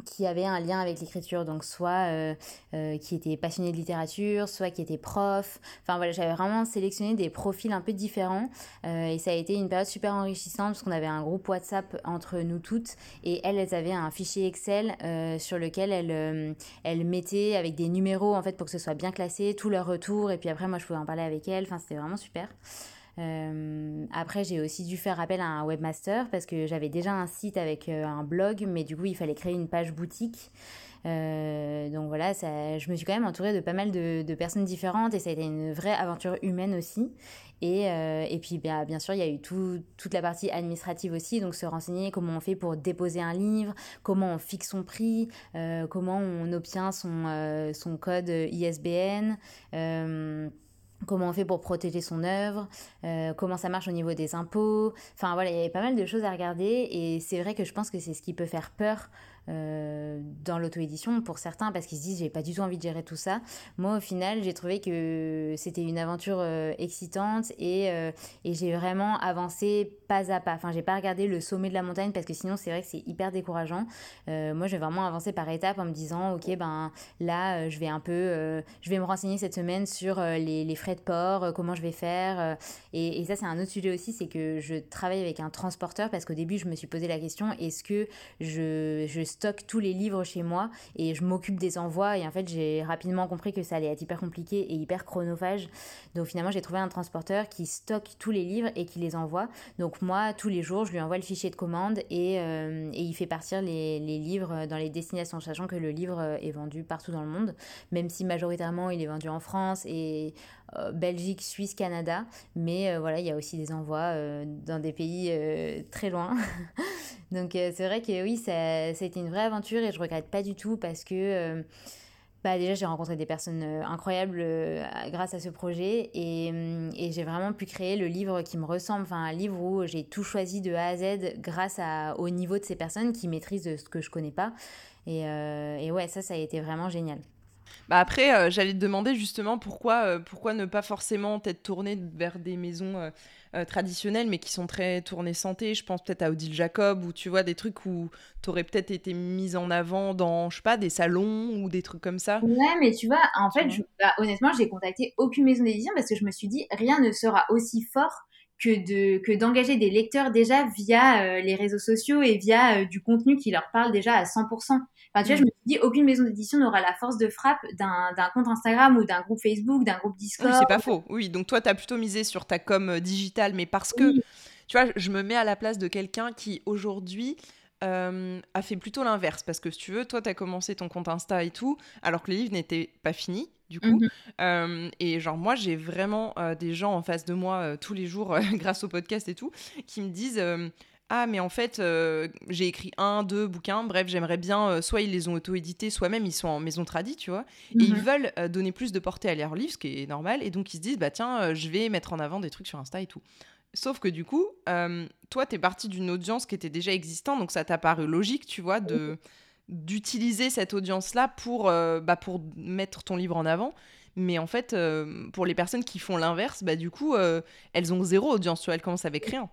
qui avait un lien avec l'écriture, donc soit euh, euh, qui était passionné de littérature, soit qui était prof. Enfin voilà, j'avais vraiment sélectionné des profils un peu différents euh, et ça a été une période super enrichissante parce qu'on avait un groupe WhatsApp entre nous toutes et elles, elles avaient un fichier Excel sur lequel elles, elles mettaient avec des numéros en fait pour que ce soit bien classé, tous leurs retours et puis après moi je pouvais en parler avec elles. Enfin c'était vraiment super. Euh, après, j'ai aussi dû faire appel à un webmaster parce que j'avais déjà un site avec euh, un blog, mais du coup, il fallait créer une page boutique. Euh, donc voilà, je me suis quand même entourée de pas mal de, personnes différentes et ça a été une vraie aventure humaine aussi. Et, et puis bah, bien sûr, il y a eu tout, toute la partie administrative aussi, donc se renseigner comment on fait pour déposer un livre, comment on fixe son prix, comment on obtient son, son code ISBN comment on fait pour protéger son œuvre, euh, comment ça marche au niveau des impôts. Enfin voilà, il y avait pas mal de choses à regarder et c'est vrai que je pense que c'est ce qui peut faire peur euh, dans l'auto-édition pour certains parce qu'ils se disent j'ai pas du tout envie de gérer tout ça. Moi au final j'ai trouvé que c'était une aventure euh, excitante et, et j'ai vraiment avancé pas à pas. Enfin j'ai pas regardé le sommet de la montagne parce que sinon c'est vrai que c'est hyper décourageant. moi j'ai vraiment avancé par étapes en me disant ok ben là je vais un peu je vais me renseigner cette semaine sur les, les, frais de port, comment je vais faire et, et ça c'est un autre sujet aussi c'est que je travaille avec un transporteur parce qu'au début je me suis posé la question est-ce que je, je stocke tous les livres chez moi et je m'occupe des envois? Et en fait, j'ai rapidement compris que ça allait être hyper compliqué et hyper chronophage. Donc finalement, j'ai trouvé un transporteur qui stocke tous les livres et qui les envoie. Donc moi, tous les jours, je lui envoie le fichier de commande et, euh, et il fait partir les, les, livres dans les destinations, sachant que le livre est vendu partout dans le monde, même si majoritairement il est vendu en France et euh, Belgique, Suisse, Canada. Mais euh, voilà, il y a aussi des envois euh, dans des pays très loin. Donc c'est vrai que oui, ça, ça, a été une vraie aventure et je regrette pas du tout parce que bah déjà j'ai rencontré des personnes incroyables grâce à ce projet et, et j'ai vraiment pu créer le livre qui me ressemble, enfin un livre où j'ai tout choisi de A à Z grâce à, au niveau de ces personnes qui maîtrisent ce que je connais pas. Et, et ouais, ça, ça a été vraiment génial. Bah après, euh, j'allais te demander justement pourquoi, euh, pourquoi ne pas forcément être tourné vers des maisons euh, traditionnelles, mais qui sont très tournées santé. Je pense peut-être à Odile Jacob, ou tu vois, des trucs où tu aurais peut-être été mise en avant dans, je sais pas, des salons ou des trucs comme ça. Ouais, mais tu vois, en fait, bah, honnêtement, j'ai contacté aucune maison d'édition parce que je me suis dit, rien ne sera aussi fort que de que d'engager des lecteurs déjà via les réseaux sociaux et via du contenu qui leur parle déjà à 100%. Enfin, tu vois, je me suis dit, aucune maison d'édition n'aura la force de frappe d'un compte Instagram ou d'un groupe Facebook, d'un groupe Discord. Oui, c'est pas faux. Oui, donc toi, tu as plutôt misé sur ta com euh, digitale, mais parce que, tu vois, je me mets à la place de quelqu'un qui, aujourd'hui, euh, a fait plutôt l'inverse. Parce que si tu veux, toi, tu as commencé ton compte Insta et tout, alors que le livre n'était pas fini, du coup. Mhm. Euh, et genre, moi, j'ai vraiment des gens en face de moi tous les jours, grâce au podcast et tout, qui me disent ah mais en fait euh, j'ai écrit un, deux bouquins, bref j'aimerais bien, euh, soit ils les ont auto-édités, soit même ils sont en maison tradie, tu vois, et ils mhm. veulent euh, donner plus de portée à leurs livres, ce qui est normal, et donc ils se disent bah tiens je vais mettre en avant des trucs sur Insta et tout. Sauf que du coup, toi t'es parti d'une audience qui était déjà existante, donc ça t'a paru logique, tu vois, de d'utiliser cette audience-là pour, bah, pour mettre ton livre en avant. Mais en fait, pour les personnes qui font l'inverse, bah, du coup, elles ont zéro audience, tu vois, elles commencent avec rien.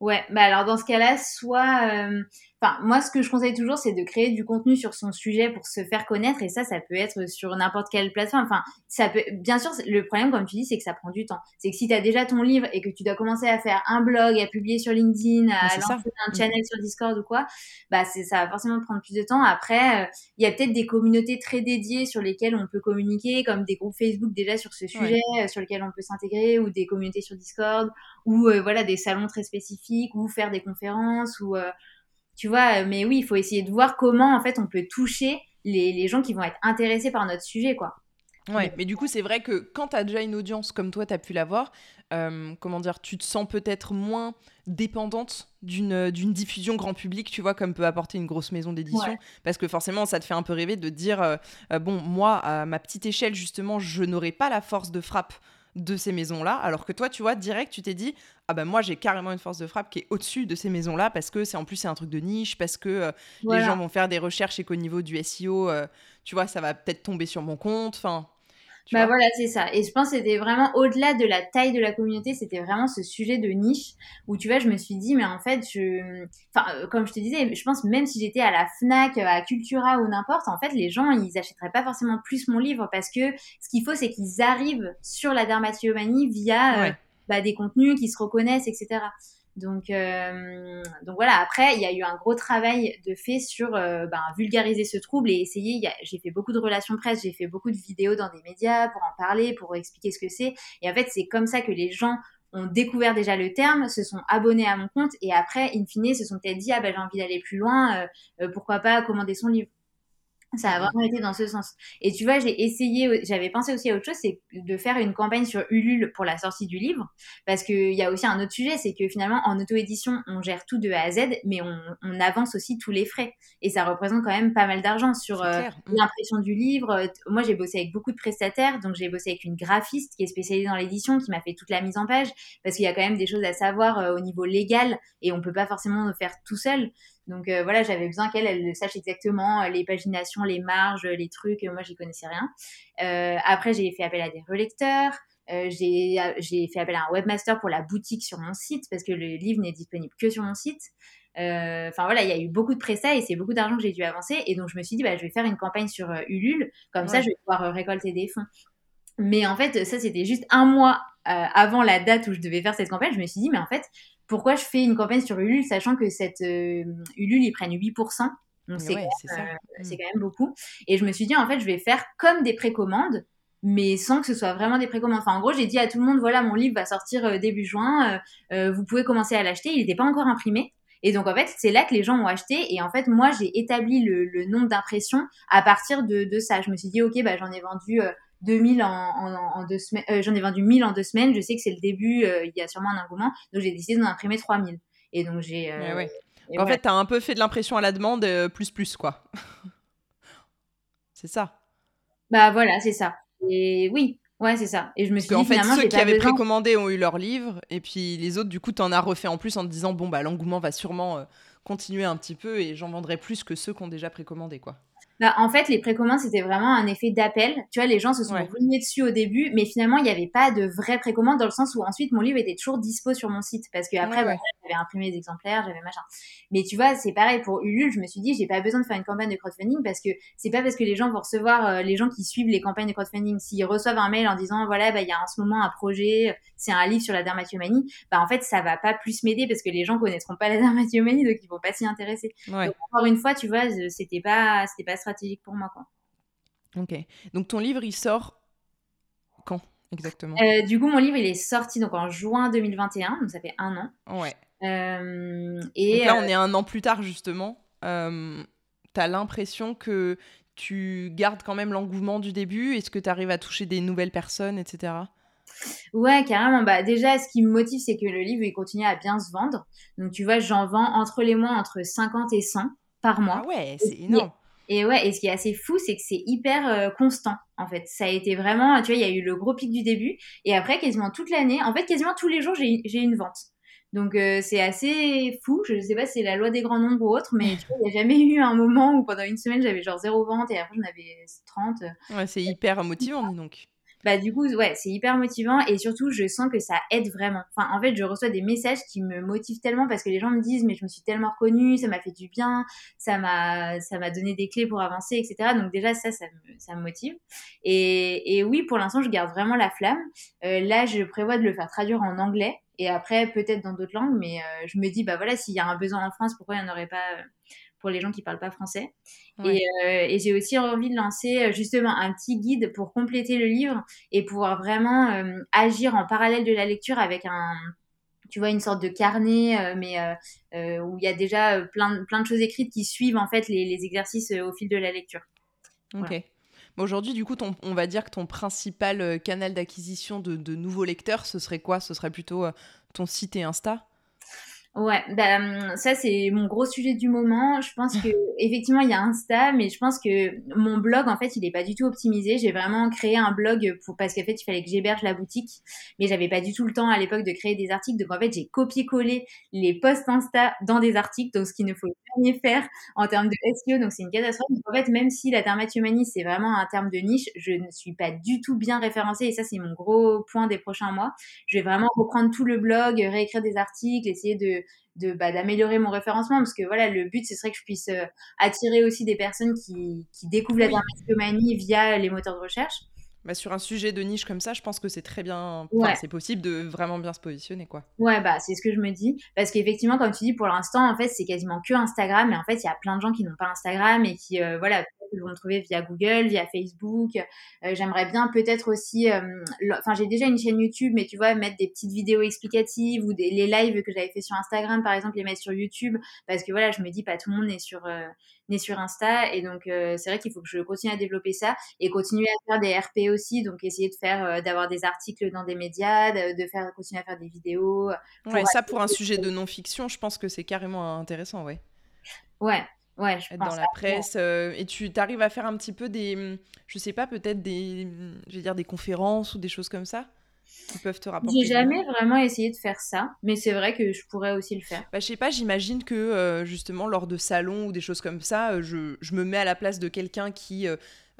Ouais, bah alors dans ce cas-là, soit, euh, enfin moi ce que je conseille toujours, c'est de créer du contenu sur son sujet pour se faire connaître et ça, ça peut être sur n'importe quelle plateforme. Enfin, ça peut, bien sûr, le problème comme tu dis, c'est que ça prend du temps. C'est que si tu as déjà ton livre et que tu dois commencer à faire un blog, à publier sur LinkedIn, à lancer un channel sur Discord ou quoi, bah c'est ça va forcément prendre plus de temps. Après, euh, il y a peut-être des communautés très dédiées sur lesquelles on peut communiquer, comme des groupes Facebook déjà sur ce sujet, euh, sur lesquels on peut s'intégrer, ou des communautés sur Discord, ou voilà des salons très spécifiques ou faire des conférences ou euh, tu vois mais oui il faut essayer de voir comment en fait on peut toucher les, les gens qui vont être intéressés par notre sujet quoi Ouais, mais du coup, c'est vrai que quand tu as déjà une audience comme toi, tu as pu l'avoir, euh, comment dire, tu te sens peut-être moins dépendante d'une diffusion grand public, tu vois, comme peut apporter une grosse maison d'édition. Parce que forcément, ça te fait un peu rêver de dire, euh, bon, moi, à ma petite échelle, justement, je n'aurai pas la force de frappe de ces maisons-là, alors que toi, tu vois, direct, tu t'es dit, ah ben moi, j'ai carrément une force de frappe qui est au-dessus de ces maisons-là, parce que c'est en plus, c'est un truc de niche, parce que euh, les gens vont faire des recherches et qu'au niveau du SEO, euh, tu vois, ça va peut-être tomber sur mon compte, enfin... Bah voilà, c'est ça. Et je pense que c'était vraiment au-delà de la taille de la communauté, c'était vraiment ce sujet de niche où tu vois, je me suis dit, mais en fait, je, enfin, euh, comme je te disais, je pense même si j'étais à la Fnac, à Cultura ou n'importe, en fait, les gens, ils achèteraient pas forcément plus mon livre parce que ce qu'il faut, c'est qu'ils arrivent sur la dermatillomanie via euh, bah, des contenus qui se reconnaissent, etc. Donc, euh, donc voilà, après, il y a eu un gros travail de fait sur euh, ben, vulgariser ce trouble et essayer. J'ai fait beaucoup de relations presse, j'ai fait beaucoup de vidéos dans des médias pour en parler, pour expliquer ce que c'est. Et en fait, c'est comme ça que les gens ont découvert déjà le terme, se sont abonnés à mon compte et après, in fine, se sont peut-être dit ah ben j'ai envie d'aller plus loin, euh, pourquoi pas commander son livre. Ça a vraiment été dans ce sens. Et tu vois, j'ai essayé, j'avais pensé aussi à autre chose, c'est de faire une campagne sur Ulule pour la sortie du livre. Parce qu'il y a aussi un autre sujet, c'est que finalement, en auto-édition, on gère tout de A à Z, mais on, on, avance aussi tous les frais. Et ça représente quand même pas mal d'argent sur euh, mm. l'impression du livre. Moi, j'ai bossé avec beaucoup de prestataires, donc j'ai bossé avec une graphiste qui est spécialisée dans l'édition, qui m'a fait toute la mise en page, parce qu'il y a quand même des choses à savoir euh, au niveau légal, et on peut pas forcément le faire tout seul. Donc euh, voilà, j'avais besoin qu'elle elle sache exactement euh, les paginations, les marges, les trucs. Moi, j'y connaissais rien. Euh, après, j'ai fait appel à des relecteurs. j'ai fait appel à un webmaster pour la boutique sur mon site parce que le livre n'est disponible que sur mon site. Enfin voilà, il y a eu beaucoup de prestats et c'est beaucoup d'argent que j'ai dû avancer. Et donc je me suis dit, bah, je vais faire une campagne sur Ulule, comme ça je vais pouvoir récolter des fonds. Mais en fait, ça c'était juste un mois avant la date où je devais faire cette campagne. Je me suis dit, mais en fait, pourquoi je fais une campagne sur Ulule, sachant que cette euh, Ulule, ils prennent 8%. Donc c'est quand, mmh. quand, même beaucoup. Et je me suis dit, en fait, je vais faire comme des précommandes, mais sans que ce soit vraiment des précommandes. Enfin, en gros, j'ai dit à tout le monde, voilà, mon livre va sortir début juin, vous pouvez commencer à l'acheter. Il n'était pas encore imprimé. Et donc, en fait, c'est là que les gens ont acheté. Et en fait, moi, j'ai établi le, nombre d'impressions à partir de, de, ça. Je me suis dit, OK, bah, j'en ai vendu 2000 en, en, deux semaines. Euh, j'en ai vendu 1000 en deux semaines. Je sais que c'est le début, euh, il y a sûrement un engouement. Donc, j'ai décidé d'en imprimer 3000. Et donc, j'ai. Euh, en fait, tu as un peu fait de l'impression à la demande, plus, plus, quoi. c'est ça. Bah, voilà, c'est ça. Et oui, Ouais, c'est ça. Et je me suis dit, en fait, ceux qui avaient précommandé ont eu leur livre, et puis les autres, du coup, t'en as refait en plus en te disant, bon, bah, l'engouement va sûrement continuer un petit peu, et j'en vendrai plus que ceux qui ont déjà précommandé, quoi. Bah, en fait, les précommandes, c'était vraiment un effet d'appel. Tu vois, les gens se sont ouais. dessus au début, mais finalement, il n'y avait pas de vraie précommande dans le sens où ensuite, mon livre était toujours dispo sur mon site parce que après, bah, j'avais imprimé des exemplaires, j'avais machin. Mais tu vois, c'est pareil pour Ulule. Je me suis dit, j'ai pas besoin de faire une campagne de crowdfunding parce que c'est pas parce que les gens vont recevoir, euh, les gens qui suivent les campagnes de crowdfunding, s'ils reçoivent un mail en disant, voilà, bah, il y a en ce moment un projet, c'est un livre sur la dermatomanie, bah, en fait, ça va pas plus m'aider parce que les gens connaîtront pas la dermatomanie, donc ils vont pas s'y intéresser. Donc, encore une fois, tu vois, c'était pas, c'était pas stratégique pour moi, quoi. Ok. Donc ton livre, il sort quand exactement? Euh, Du coup, mon livre, il est sorti donc en juin 2021, donc ça fait un an. Ouais. Euh, et donc là, on euh, est un an plus tard, justement. Euh, tu as l'impression que tu gardes quand même l'engouement du début? Est-ce que tu arrives à toucher des nouvelles personnes, etc. Ouais, carrément. Bah, déjà, ce qui me motive, c'est que le livre, il continue à bien se vendre. Donc, tu vois, j'en vends entre les mois entre 50 et 100 par mois. Ah ouais, c'est énorme. Et ouais, et ce qui est assez fou, c'est que c'est hyper euh, constant, en fait. Ça a été vraiment, tu vois, il y a eu le gros pic du début, et après, quasiment toute l'année, en fait, quasiment tous les jours, j'ai une vente. Donc euh, c'est assez fou, je ne sais pas si c'est la loi des grands nombres ou autre, mais il n'y a jamais eu un moment où pendant une semaine, j'avais genre zéro vente, et après, j'en avais 30. Ouais, c'est hyper motivant, donc bah du coup ouais c'est hyper motivant et surtout je sens que ça aide vraiment. Enfin en fait je reçois des messages qui me motivent tellement parce que les gens me disent mais je me suis tellement reconnue ça m'a fait du bien ça m'a ça m'a donné des clés pour avancer etc donc déjà ça ça me, ça me motive. Et, et oui pour l'instant je garde vraiment la flamme. Euh, là je prévois de le faire traduire en anglais et après peut-être dans d'autres langues mais euh, je me dis bah voilà s'il y a un besoin en France pourquoi il n'y en aurait pas euh, pour les gens qui parlent pas français. Et, euh, et j'ai aussi envie de lancer euh, justement un petit guide pour compléter le livre et pouvoir vraiment euh, agir en parallèle de la lecture avec un, tu vois, une sorte de carnet, mais où il y a déjà plein, plein de choses écrites qui suivent en fait les, les exercices au fil de la lecture. Ok. Aujourd'hui, du coup, ton, on va dire que ton principal canal d'acquisition de, de, nouveaux lecteurs, ce serait quoi? Ce serait plutôt ton site et Insta? Ouais, bah, ça c'est mon gros sujet du moment. Je pense que effectivement il y a Insta, mais je pense que mon blog en fait il est pas du tout optimisé. J'ai vraiment créé un blog pour parce qu'en fait il fallait que j'héberge la boutique, mais j'avais pas du tout le temps à l'époque de créer des articles. Donc en fait j'ai copié-collé les posts Insta dans des articles, donc ce qu'il ne faut jamais faire en termes de SEO. Donc c'est une catastrophe. Donc, en fait même si la dermatomanie c'est vraiment un terme de niche, je ne suis pas du tout bien référencée et ça c'est mon gros point des prochains mois. Je vais vraiment reprendre tout le blog, réécrire des articles, essayer de de bah, d'améliorer mon référencement parce que voilà le but ce serait que je puisse euh, attirer aussi des personnes qui, qui découvrent la dermatomanie via les moteurs de recherche. Bah, sur un sujet de niche comme ça, je pense que c'est très bien, c'est possible de vraiment bien se positionner, quoi. Ouais, bah c'est ce que je me dis, parce qu'effectivement, comme tu dis, pour l'instant, en fait, c'est quasiment que Instagram, mais en fait, il y a plein de gens qui n'ont pas Instagram et qui, euh, voilà, vont me trouver via Google, via Facebook. Euh, j'aimerais bien peut-être aussi, euh, enfin j'ai déjà une chaîne YouTube, mais tu vois mettre des petites vidéos explicatives ou des, les lives que j'avais fait sur Instagram par exemple, les mettre sur YouTube, parce que voilà, je me dis pas tout le monde est sur euh, n'est sur Insta et donc c'est vrai qu'il faut que je continue à développer ça et continuer à faire des RP aussi, donc essayer de faire d'avoir des articles dans des médias, de, faire continuer à faire des vidéos. Ouais, ça pour un sujet de non-fiction, je pense que c'est carrément intéressant, ouais. Ouais, Ouais, je dans la presse euh, et tu arrives à faire un petit peu des je sais pas peut-être des je vais dire des conférences ou des choses comme ça qui peuvent te rapporter j'ai jamais vraiment essayé de faire ça mais c'est vrai que je pourrais aussi le faire. Bah, je sais pas j'imagine que euh, justement lors de salons ou des choses comme ça euh, je, je, me mets à la place de quelqu'un qui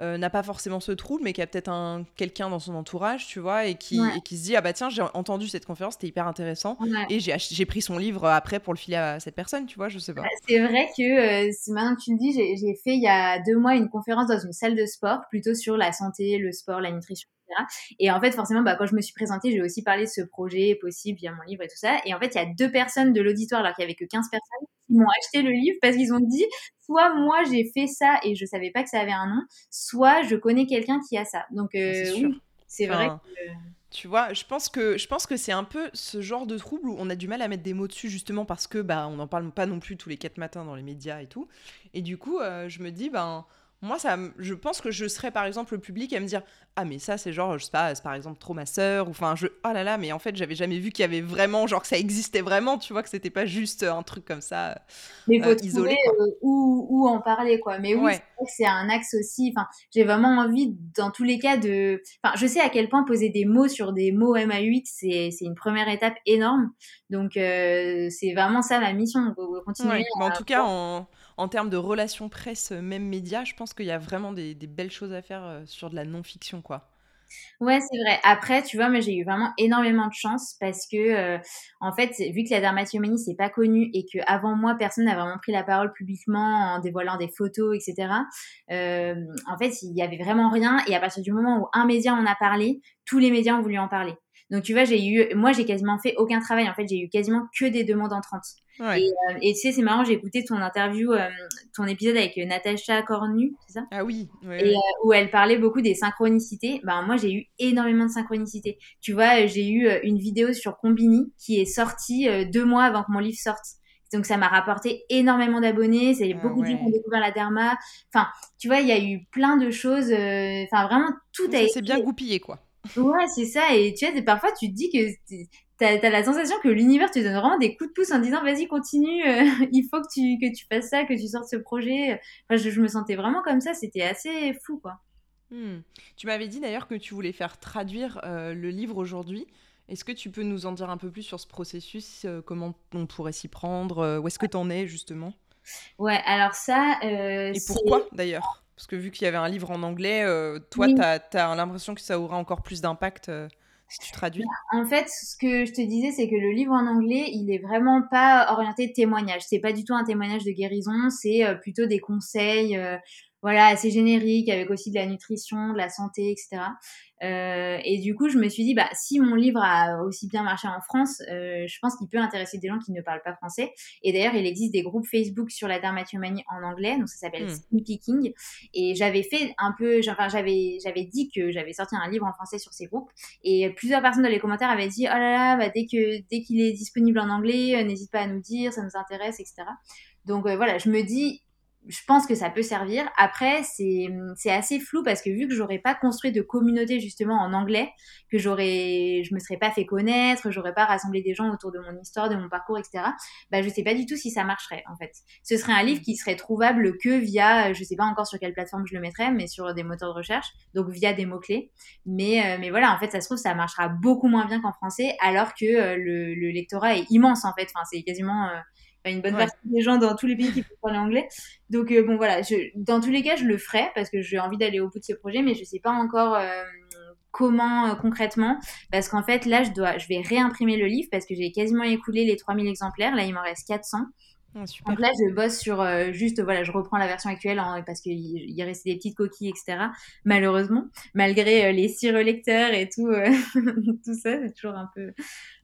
euh, n'a pas forcément ce trouble, mais qui a peut-être un quelqu'un dans son entourage, tu vois, et qui, qui se dit ah bah tiens j'ai entendu cette conférence, c'était hyper intéressant, et j'ai pris son livre après pour le filer à cette personne, tu vois, je sais pas. Bah, c'est vrai que euh, maintenant que tu le dis, j'ai fait il y a deux mois une conférence dans une salle de sport, plutôt sur la santé, le sport, la nutrition. Et en fait, forcément, bah, quand je me suis présentée, j'ai aussi parlé de ce projet possible via mon livre et tout ça. Et en fait, il y a deux personnes de l'auditoire, alors qu'il n'y avait que 15 personnes, ils m'ont acheté le livre parce qu'ils ont dit soit moi j'ai fait ça et je savais pas que ça avait un nom, soit je connais quelqu'un qui a ça. Donc euh, oui, c'est vrai. Tu vois, je pense que je pense que c'est un peu ce genre de trouble où on a du mal à mettre des mots dessus justement parce que bah on n'en parle pas non plus tous les quatre matins dans les médias et tout. Et du coup, euh, je me dis ben moi, ça, je pense que je serais par exemple le public à me dire Ah, mais ça, c'est genre, je sais pas, c'est par exemple trop ma sœur, ou enfin, je, oh là là, mais en fait, j'avais jamais vu qu'il y avait vraiment, genre que ça existait vraiment, tu vois, que c'était pas juste un truc comme ça. Mais faut euh, isolé, euh, où, en parler, quoi. Mais oui, c'est un axe aussi. Enfin, j'ai vraiment envie, dans tous les cas, de. Enfin, je sais à quel point poser des mots sur des mots MA8, c'est une première étape énorme. Donc, euh, c'est vraiment ça ma mission, continuer. en tout cas, en en termes de relations presse, euh, même médias, je pense qu'il y a vraiment des, belles choses à faire euh, sur de la non-fiction, quoi. Ouais, c'est vrai. Après, tu vois, moi, j'ai eu vraiment énormément de chance parce que, euh, en fait, vu que la dermatillomanie, c'est pas connu et que avant moi, personne n'a vraiment pris la parole publiquement en dévoilant des photos, etc. en fait, il y avait vraiment rien. Et à partir du moment où un média en a parlé, tous les médias ont voulu en parler. Donc tu vois, j'ai eu, moi j'ai quasiment fait aucun travail. En fait, j'ai eu quasiment que des demandes entrantes. Ouais. Et, euh, et, tu sais, c'est marrant, j'ai écouté ton interview, euh, ton épisode avec Natacha Cornu, c'est ça? Ah oui. et euh, où elle parlait beaucoup des synchronicités. Ben moi, j'ai eu énormément de synchronicités. Tu vois, j'ai eu une vidéo sur Combini qui est sortie deux mois avant que mon livre sorte. Donc ça m'a rapporté énormément d'abonnés, a ah beaucoup de gens qui ont découvert la derma. Enfin, tu vois, il y a eu plein de choses. Enfin, vraiment, tout a été. C'est bien goupillé, quoi. Ouais, c'est ça. Et tu vois, parfois, tu te dis que t'as as la sensation que l'univers te donne vraiment des coups de pouce en disant vas-y, continue, euh, il faut que tu, que tu fasses ça, que tu sortes ce projet. Enfin, je, me sentais vraiment comme ça. C'était assez fou, quoi. Hmm. Tu m'avais dit d'ailleurs que tu voulais faire traduire euh, le livre aujourd'hui. Est-ce que tu peux nous en dire un peu plus sur ce processus euh, Comment on pourrait s'y prendre Où est-ce que tu en es justement? Ouais, alors ça. Et pourquoi d'ailleurs? Parce que vu qu'il y avait un livre en anglais, euh, toi, tu as, l'impression que ça aura encore plus d'impact euh, si tu traduis En fait, ce que je te disais, c'est que le livre en anglais, il est vraiment pas orienté témoignage. C'est pas du tout un témoignage de guérison, c'est euh, plutôt des conseils voilà, assez génériques, avec aussi de la nutrition, de la santé, etc. Euh, et du coup, je me suis dit, bah, si mon livre a aussi bien marché en France, euh, je pense qu'il peut intéresser des gens qui ne parlent pas français. Et d'ailleurs, il existe des groupes Facebook sur la dermatomanie en anglais, donc ça s'appelle mmh. Picking. Et j'avais fait un peu, enfin, j'avais, j'avais dit que j'avais sorti un livre en français sur ces groupes. Et plusieurs personnes dans les commentaires avaient dit, oh là là, bah, dès que, dès qu'il est disponible en anglais, euh, n'hésite pas à nous dire, ça nous intéresse, etc. Donc euh, voilà, je me dis, je pense que ça peut servir. Après, c'est assez flou parce que vu que j'aurais pas construit de communauté justement en anglais, que j'aurais, je me serais pas fait connaître, j'aurais pas rassemblé des gens autour de mon histoire, de mon parcours, etc. Bah, je sais pas du tout si ça marcherait en fait. Ce serait un livre qui serait trouvable que via, je sais pas encore sur quelle plateforme je le mettrais, mais sur des moteurs de recherche, donc via des mots clés. Mais euh, mais voilà, en fait, ça se trouve ça marchera beaucoup moins bien qu'en français, alors que euh, le, le, lectorat est immense en fait. Enfin, c'est quasiment euh, une bonne partie des gens dans tous les pays qui peuvent parler anglais. Donc euh, bon voilà, je, dans tous les cas, je le ferai parce que j'ai envie d'aller au bout de ce projet, mais je sais pas encore euh, comment euh, concrètement parce qu'en fait là je dois je vais réimprimer le livre parce que j'ai quasiment écoulé les 3000 exemplaires, là il m'en reste 400. Ah, Donc là, je bosse sur euh, juste, voilà, je reprends la version actuelle parce qu'il y restait des petites coquilles, etc. Malheureusement, malgré euh, les six relecteurs et tout, euh, tout ça, c'est toujours un peu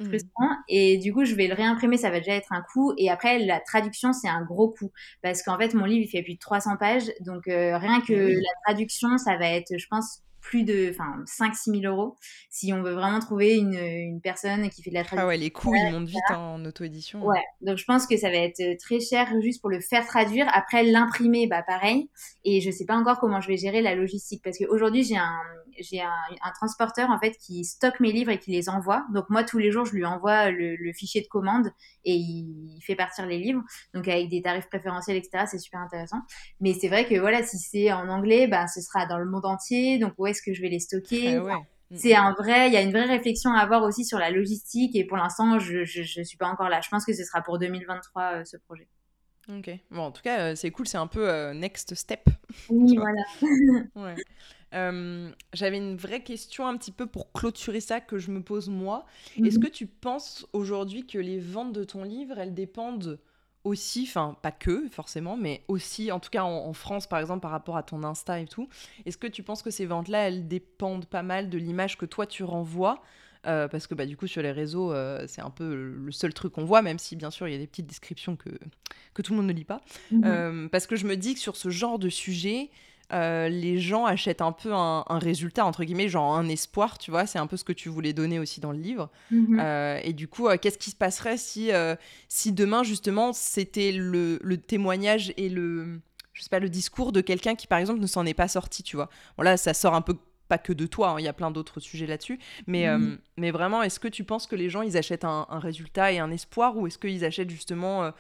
mmh. frustrant. Et du coup, je vais le réimprimer, ça va déjà être un coup. Et après, la traduction, c'est un gros coup parce qu'en fait, mon livre, il fait plus de 300 pages. Donc, rien que la traduction, ça va être, je pense, plus de enfin 5 6 000 euros si on veut vraiment trouver une, une personne qui fait de la traduction. Ah ouais, les coûts ils montent vite en auto-édition. Ouais, donc je pense que ça va être euh, très cher juste pour le faire traduire. Après l'imprimer, bah pareil. Et je sais pas encore comment je vais gérer la logistique parce qu'aujourd'hui j'ai un j'ai un, un, transporteur en fait qui stocke mes livres et qui les envoie. Donc moi tous les jours je lui envoie le, le fichier de commande et il, fait partir les livres. Donc avec des tarifs préférentiels etc. C'est super intéressant. Mais c'est vrai que voilà si c'est en anglais, bah ce sera dans le monde entier. Donc où est-ce que je vais les stocker mm, C'est un vrai, il y a une vraie réflexion à avoir aussi sur la logistique et pour l'instant je, je suis pas encore là. Je pense que ce sera pour 2023 euh, ce projet. Ok. Bon, en tout cas, euh, c'est cool, c'est un peu euh, next step. Oui, voilà. ouais. Euh, j'avais une vraie question un petit peu pour clôturer ça que je me pose moi. Est-ce mhm. que tu penses aujourd'hui que les ventes de ton livre, elles dépendent aussi, enfin pas que forcément, mais aussi, en tout cas en, France par exemple par rapport à ton Insta et tout, est-ce que tu penses que ces ventes-là, elles dépendent pas mal de l'image que toi tu renvoies? Parce que bah, du coup, sur les réseaux, c'est un peu le seul truc qu'on voit, même si bien sûr, il y a des petites descriptions que, que tout le monde ne lit pas. Mhm. parce que je me dis que sur ce genre de sujet, euh, les gens achètent un peu un, résultat, entre guillemets, genre un espoir, tu vois. C'est un peu ce que tu voulais donner aussi dans le livre. Mhm. Euh, et du coup, euh, qu'est-ce qui se passerait si, si demain, justement, c'était le, témoignage et le, je sais pas, le discours de quelqu'un qui, par exemple, ne s'en est pas sorti, tu vois. Bon, là, ça sort un peu pas que de toi, hein, il y a plein d'autres sujets là-dessus. Mais, mhm. mais vraiment, est-ce que tu penses que les gens, ils achètent un, un résultat et un espoir ou est-ce qu'ils achètent justement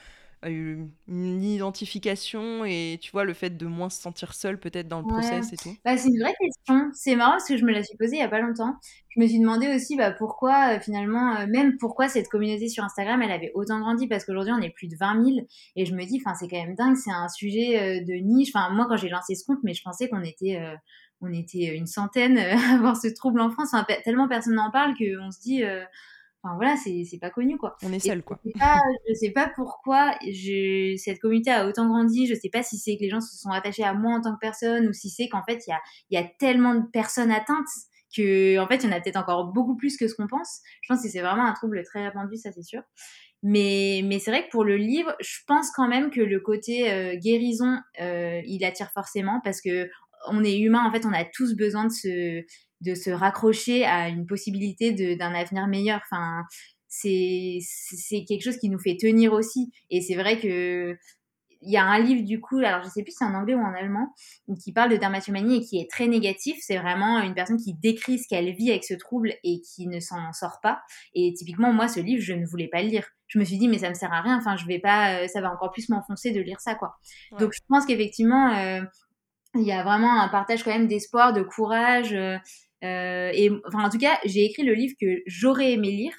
une identification et tu vois le fait de moins se sentir seul peut-être dans le process et tout bah, C'est une vraie question. C'est marrant parce que je me la suis posée il y a pas longtemps. Je me suis demandé aussi bah, pourquoi euh, finalement, euh, même pourquoi cette communauté sur Instagram elle avait autant grandi? Parce qu'aujourd'hui on est plus de 20 000 et je me dis enfin c'est quand même dingue, c'est un sujet euh, de niche. Enfin moi quand j'ai lancé ce compte, mais je pensais qu'on était on était une centaine à avoir ce trouble en France. Enfin, tellement personne n'en parle qu'on se dit Enfin voilà, c'est pas connu quoi. On est seul quoi. Je sais pas, je sais pas pourquoi je, cette communauté a autant grandi. Je sais pas si c'est que les gens se sont attachés à moi en tant que personne ou si c'est qu'en fait il y a, y a tellement de personnes atteintes que en fait il y en a peut-être encore beaucoup plus que ce qu'on pense. Je pense que c'est vraiment un trouble très répandu, ça c'est sûr. Mais, mais c'est vrai que pour le livre, je pense quand même que le côté euh, guérison, euh, il attire forcément parce que on est humain, en fait, on a tous besoin de se, de se raccrocher à une possibilité d'un avenir meilleur. Enfin, c'est quelque chose qui nous fait tenir aussi. Et c'est vrai que il y a un livre du coup, alors je sais plus si c'est en anglais ou en allemand, qui parle de dermatomanie et qui est très négatif. C'est vraiment une personne qui décrit ce qu'elle vit avec ce trouble et qui ne s'en sort pas. Et typiquement, moi, ce livre, je ne voulais pas le lire. Je me suis dit, mais ça me sert à rien. Enfin, je vais pas, euh, ça va encore plus m'enfoncer de lire ça, quoi. Donc, je pense qu'effectivement, euh, il y a vraiment un partage quand même d'espoir, de courage. Euh, euh, et enfin, en tout cas, j'ai écrit le livre que j'aurais aimé lire.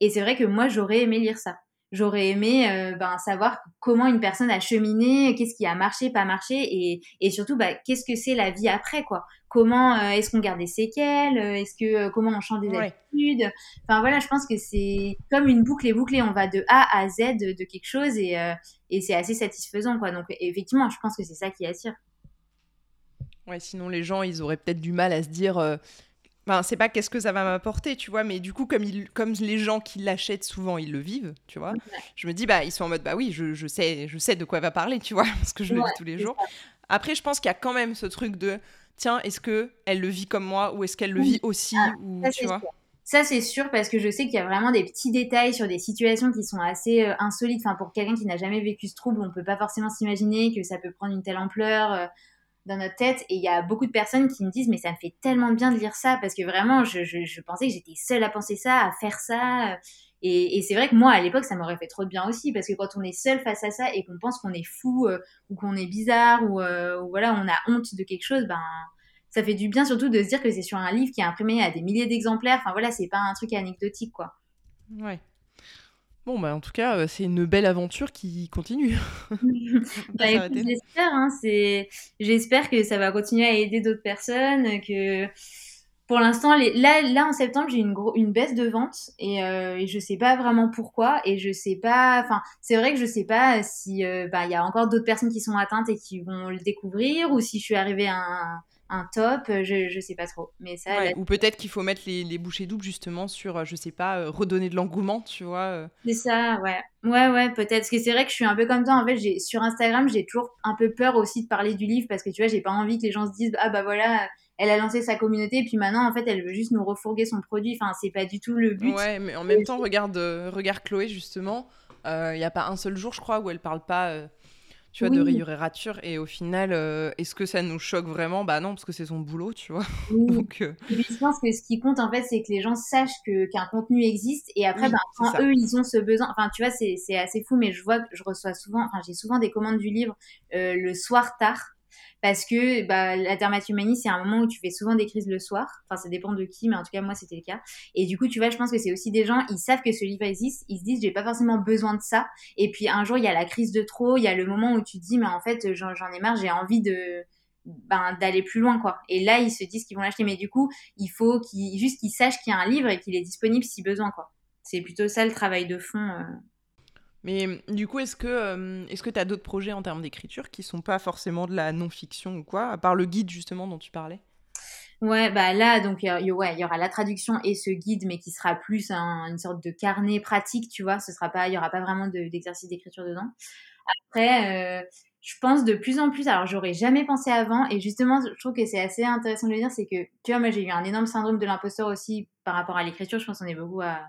Et c'est vrai que moi, j'aurais aimé lire ça. J'aurais aimé euh, ben, savoir comment une personne a cheminé, qu'est-ce qui a marché, pas marché, et, et surtout, bah, qu'est-ce que c'est la vie après, quoi. Comment euh, est-ce qu'on garde des séquelles Est-ce que comment on change des habitudes? Enfin voilà, je pense que c'est comme une boucle et bouclée. On va de A à Z de, de quelque chose et, et c'est assez satisfaisant, quoi. Donc effectivement, je pense que c'est ça qui attire. Ouais, sinon les gens, ils auraient peut-être du mal à se dire. Euh, enfin, c'est pas qu'est-ce que ça va m'apporter, tu vois, mais du coup, comme, ils, comme les gens qui l'achètent souvent, ils le vivent, tu vois, je me dis, bah, ils sont en mode, bah oui, je, je sais, je sais de quoi elle va parler, tu vois, parce que je le vis tous les jours. Après, je pense qu'il y a quand même ce truc de, tiens, est-ce que elle le vit comme moi ou est-ce qu'elle le vit aussi ah, ou, ça, tu vois? Ça, c'est sûr, parce que je sais qu'il y a vraiment des petits détails sur des situations qui sont assez euh, insolites. Enfin, pour quelqu'un qui n'a jamais vécu ce trouble, on peut pas forcément s'imaginer que ça peut prendre une telle ampleur. Euh, dans notre tête. Et il y a beaucoup de personnes qui me disent, mais ça me fait tellement bien de lire ça, parce que vraiment, je, je, pensais que j'étais seule à penser ça, à faire ça. Et, c'est vrai que moi, à l'époque, ça m'aurait fait trop de bien aussi, parce que quand on est seul face à ça et qu'on pense qu'on est fou, euh, ou qu'on est bizarre, ou, euh, ou, voilà, on a honte de quelque chose, ben ça fait du bien surtout de se dire que c'est sur un livre qui est imprimé à des milliers d'exemplaires. Enfin voilà, c'est pas un truc anecdotique, quoi. Ouais. Bon, bah, en tout cas, euh, c'est une belle aventure qui continue. bah, j'espère, hein, j'espère que ça va continuer à aider d'autres personnes, que pour l'instant, les... là, là, en septembre, j'ai une, une baisse de vente et, euh, et, je sais pas vraiment pourquoi et je sais pas, enfin, c'est vrai que je sais pas si euh, bah, y a encore d'autres personnes qui sont atteintes et qui vont le découvrir ou si je suis arrivée à un, un top, euh, je, je sais pas trop. Mais ça, Ou peut-être qu'il faut mettre les, les, bouchées doubles justement sur, euh, je sais pas, euh, redonner de l'engouement, tu vois. C'est ça, ouais. Ouais, ouais, peut-être. Parce que c'est vrai que je suis un peu comme toi. En fait, sur Instagram, j'ai toujours un peu peur aussi de parler du livre parce que tu vois, j'ai pas envie que les gens se disent, ah bah voilà, elle a lancé sa communauté et puis maintenant en fait elle veut juste nous refourguer son produit enfin c'est pas du tout le but ouais mais en même temps regarde regarde Chloé justement il n'y a pas un seul jour je crois où elle parle pas tu vois, de rayures et ratures. Et au final, euh, est-ce que ça nous choque vraiment? Bah non, parce que c'est son boulot, tu vois. Donc, euh, je pense que ce qui compte, en fait, c'est que les gens sachent que, qu'un contenu existe. Et après, bah, quand eux, ils ont ce besoin... Enfin, tu vois, c'est, c'est assez fou, mais je vois que je reçois souvent... Enfin, j'ai souvent des commandes du livre euh, le soir tard parce que bah, la dermatomanie, c'est un moment où tu fais souvent des crises le soir. Enfin, ça dépend de qui, mais en tout cas, moi, c'était le cas. Et du coup, tu vois, je pense que c'est aussi des gens, ils savent que ce livre existe, ils se disent, j'ai pas forcément besoin de ça. Et puis, un jour, il y a la crise de trop, il y a le moment où tu te dis, mais en fait, j'en ai marre, j'ai envie de ben, d'aller plus loin quoi et là ils se disent qu'ils vont l'acheter mais du coup il faut qu'ils juste qu'ils sachent qu'il y a un livre et qu'il est disponible si besoin quoi c'est plutôt ça le travail de fond euh. Mais du coup, est-ce que euh, que tu as d'autres projets en termes d'écriture qui sont pas forcément de la non-fiction ou quoi, à part le guide justement dont tu parlais? Ouais, bah là, donc, il y, ouais, il y aura la traduction et ce guide, mais qui sera plus une sorte de carnet pratique, tu vois. Ce sera pas, il y aura pas vraiment d'exercice d'écriture dedans. Après, euh, je pense de plus en plus, alors j'aurais jamais pensé avant, et justement, je trouve que c'est assez intéressant de le dire, c'est que, tu vois, moi j'ai eu un énorme syndrome de l'imposteur aussi par rapport à l'écriture, je pense qu'on est beaucoup à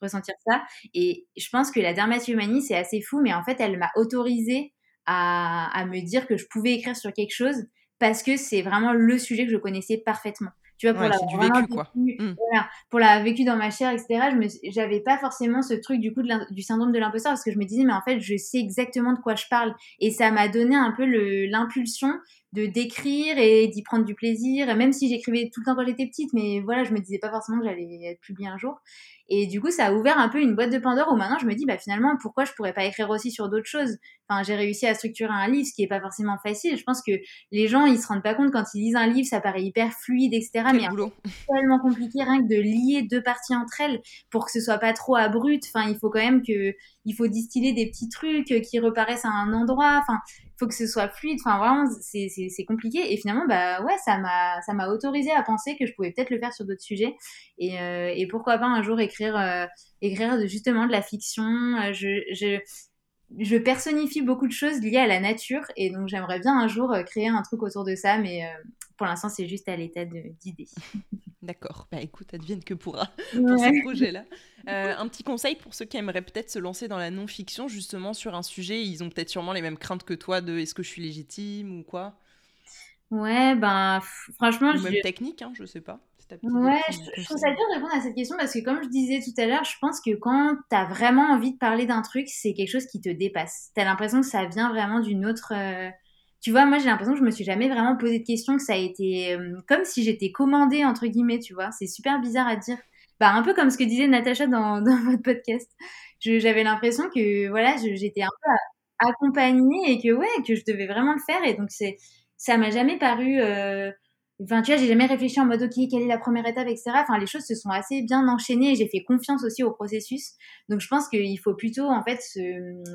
ressentir ça, et je pense que la dermatillomanie, c'est assez fou, mais en fait, elle m'a autorisée à, à me dire que je pouvais écrire sur quelque chose parce que c'est vraiment le sujet que je connaissais parfaitement tu vois, pour la vécu, quoi. Mmh. pour la vécu dans ma chair, etc. Je me, j'avais pas forcément ce truc du coup du syndrome de l'imposteur parce que je me disais mais en fait je sais exactement de quoi je parle et ça m'a donné un peu l'impulsion de d'écrire et d'y prendre du plaisir, même si j'écrivais tout le temps quand j'étais petite, mais voilà, je me disais pas forcément que j'allais être publiée un jour. Et du coup, ça a ouvert un peu une boîte de Pandore où maintenant je me dis, bah finalement, pourquoi je pourrais pas écrire aussi sur d'autres choses? Enfin, j'ai réussi à structurer un livre, ce qui est pas forcément facile. Je pense que les gens, ils se rendent pas compte quand ils lisent un livre, ça paraît hyper fluide, etc. mais c'est tellement compliqué rien que de lier deux parties entre elles pour que ce soit pas trop abrupt. Enfin, il faut quand même que, il faut distiller des petits trucs qui reparaissent à un endroit. Enfin, faut que ce soit fluide. Enfin, vraiment, c'est compliqué. Et finalement, bah ouais, ça m'a ça m'a autorisé à penser que je pouvais peut-être le faire sur d'autres sujets. Et, euh, et, pourquoi pas un jour écrire euh, écrire justement de la fiction. Euh, je, je je personnifie beaucoup de choses liées à la nature et donc j'aimerais bien un jour créer un truc autour de ça, mais pour l'instant c'est juste à l'état d'idée. D'accord, bah écoute, advienne que pourra pour ce projet-là. Euh, un petit conseil pour ceux qui aimeraient peut-être se lancer dans la non-fiction, justement sur un sujet, ils ont peut-être sûrement les mêmes craintes que toi de est-ce que je suis légitime ou quoi? Ouais, ben franchement. Ou même technique, hein, je sais pas. Ouais, je, trouve ça dur de répondre à cette question parce que comme je disais tout à l'heure, je pense que quand t'as vraiment envie de parler d'un truc, c'est quelque chose qui te dépasse. T'as l'impression que ça vient vraiment d'une autre. Euh, tu vois, moi j'ai l'impression que je me suis jamais vraiment posé de questions, que ça a été euh, comme si j'étais commandée, entre guillemets, tu vois. C'est super bizarre à dire. Bah, un peu comme ce que disait Natacha dans, dans votre podcast. J'avais l'impression que, voilà, j'étais un peu accompagnée et que, ouais, que je devais vraiment le faire. Et donc, c'est, ça m'a jamais paru, euh, Enfin, tu vois, j'ai jamais réfléchi en mode, OK, quelle est la première étape, etc. Enfin, les choses se sont assez bien enchaînées et j'ai fait confiance aussi au processus. Donc, je pense qu'il faut plutôt, en fait,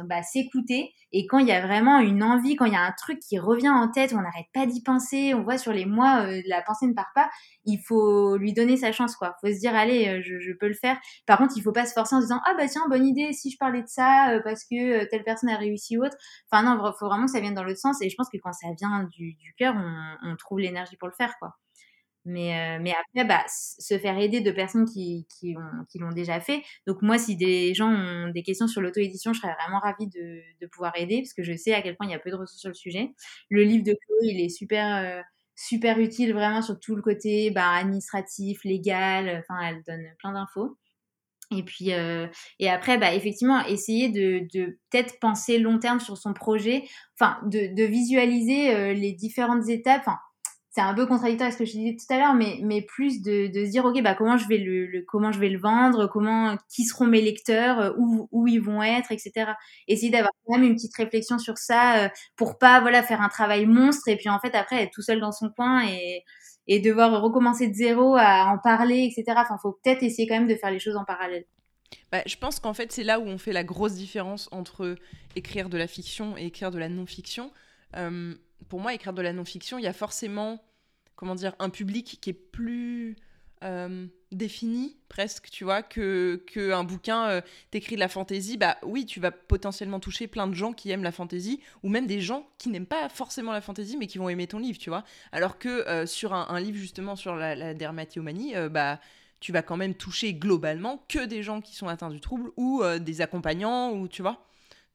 bah, s'écouter. Et quand il y a vraiment une envie, quand il y a un truc qui revient en tête, on n'arrête pas d'y penser, on voit sur les mois, euh, la pensée ne part pas, il faut lui donner sa chance, quoi. Faut se dire, allez, euh, je, je, peux le faire. Par contre, il faut pas se forcer en se disant, ah, bah, tiens, bonne idée, si je parlais de ça, euh, parce que telle personne a réussi ou autre. Enfin, non, faut vraiment que ça vienne dans l'autre sens. Et je pense que quand ça vient du, du cœur, on, on trouve l'énergie pour le faire, quoi. Mais, euh, mais après, bah, se faire aider de personnes qui, qui, ont, qui l'ont déjà fait. Donc moi, si des gens ont des questions sur l'auto-édition, je serais vraiment ravie de, de, pouvoir aider parce que je sais à quel point il y a peu de ressources sur le sujet. Le livre de Chloé, il est super, euh, super utile vraiment sur tout le côté bah, administratif, légal. Enfin, elle donne plein d'infos. Et puis, euh, et après, bah, effectivement, essayer de, de peut-être penser long terme sur son projet, enfin, de, de visualiser les différentes étapes. Enfin, c'est un peu contradictoire avec ce que je disais tout à l'heure, mais, mais plus de, de se dire, OK, bah, comment je vais le, comment je vais le vendre, comment, qui seront mes lecteurs, euh, où, où ils vont être, etc. Essayer d'avoir quand même une petite réflexion sur ça, euh, pour pas, voilà, faire un travail monstre et puis en fait, après, être tout seul dans son coin et, et devoir recommencer de zéro à en parler, etc. Enfin, faut peut-être essayer quand même de faire les choses en parallèle. Bah, je pense qu'en fait, c'est là où on fait la grosse différence entre écrire de la fiction et écrire de la non-fiction. Pour moi, écrire de la non-fiction, il y a forcément, comment dire, un public qui est plus euh, défini presque, tu vois, que, que un bouquin euh, t'écrit de la fantaisie. Bah oui, tu vas potentiellement toucher plein de gens qui aiment la fantaisie, ou même des gens qui n'aiment pas forcément la fantaisie, mais qui vont aimer ton livre, tu vois. Alors que euh, sur un, livre justement sur la, la dermatillomanie, bah tu vas quand même toucher globalement que des gens qui sont atteints du trouble ou des accompagnants ou tu vois.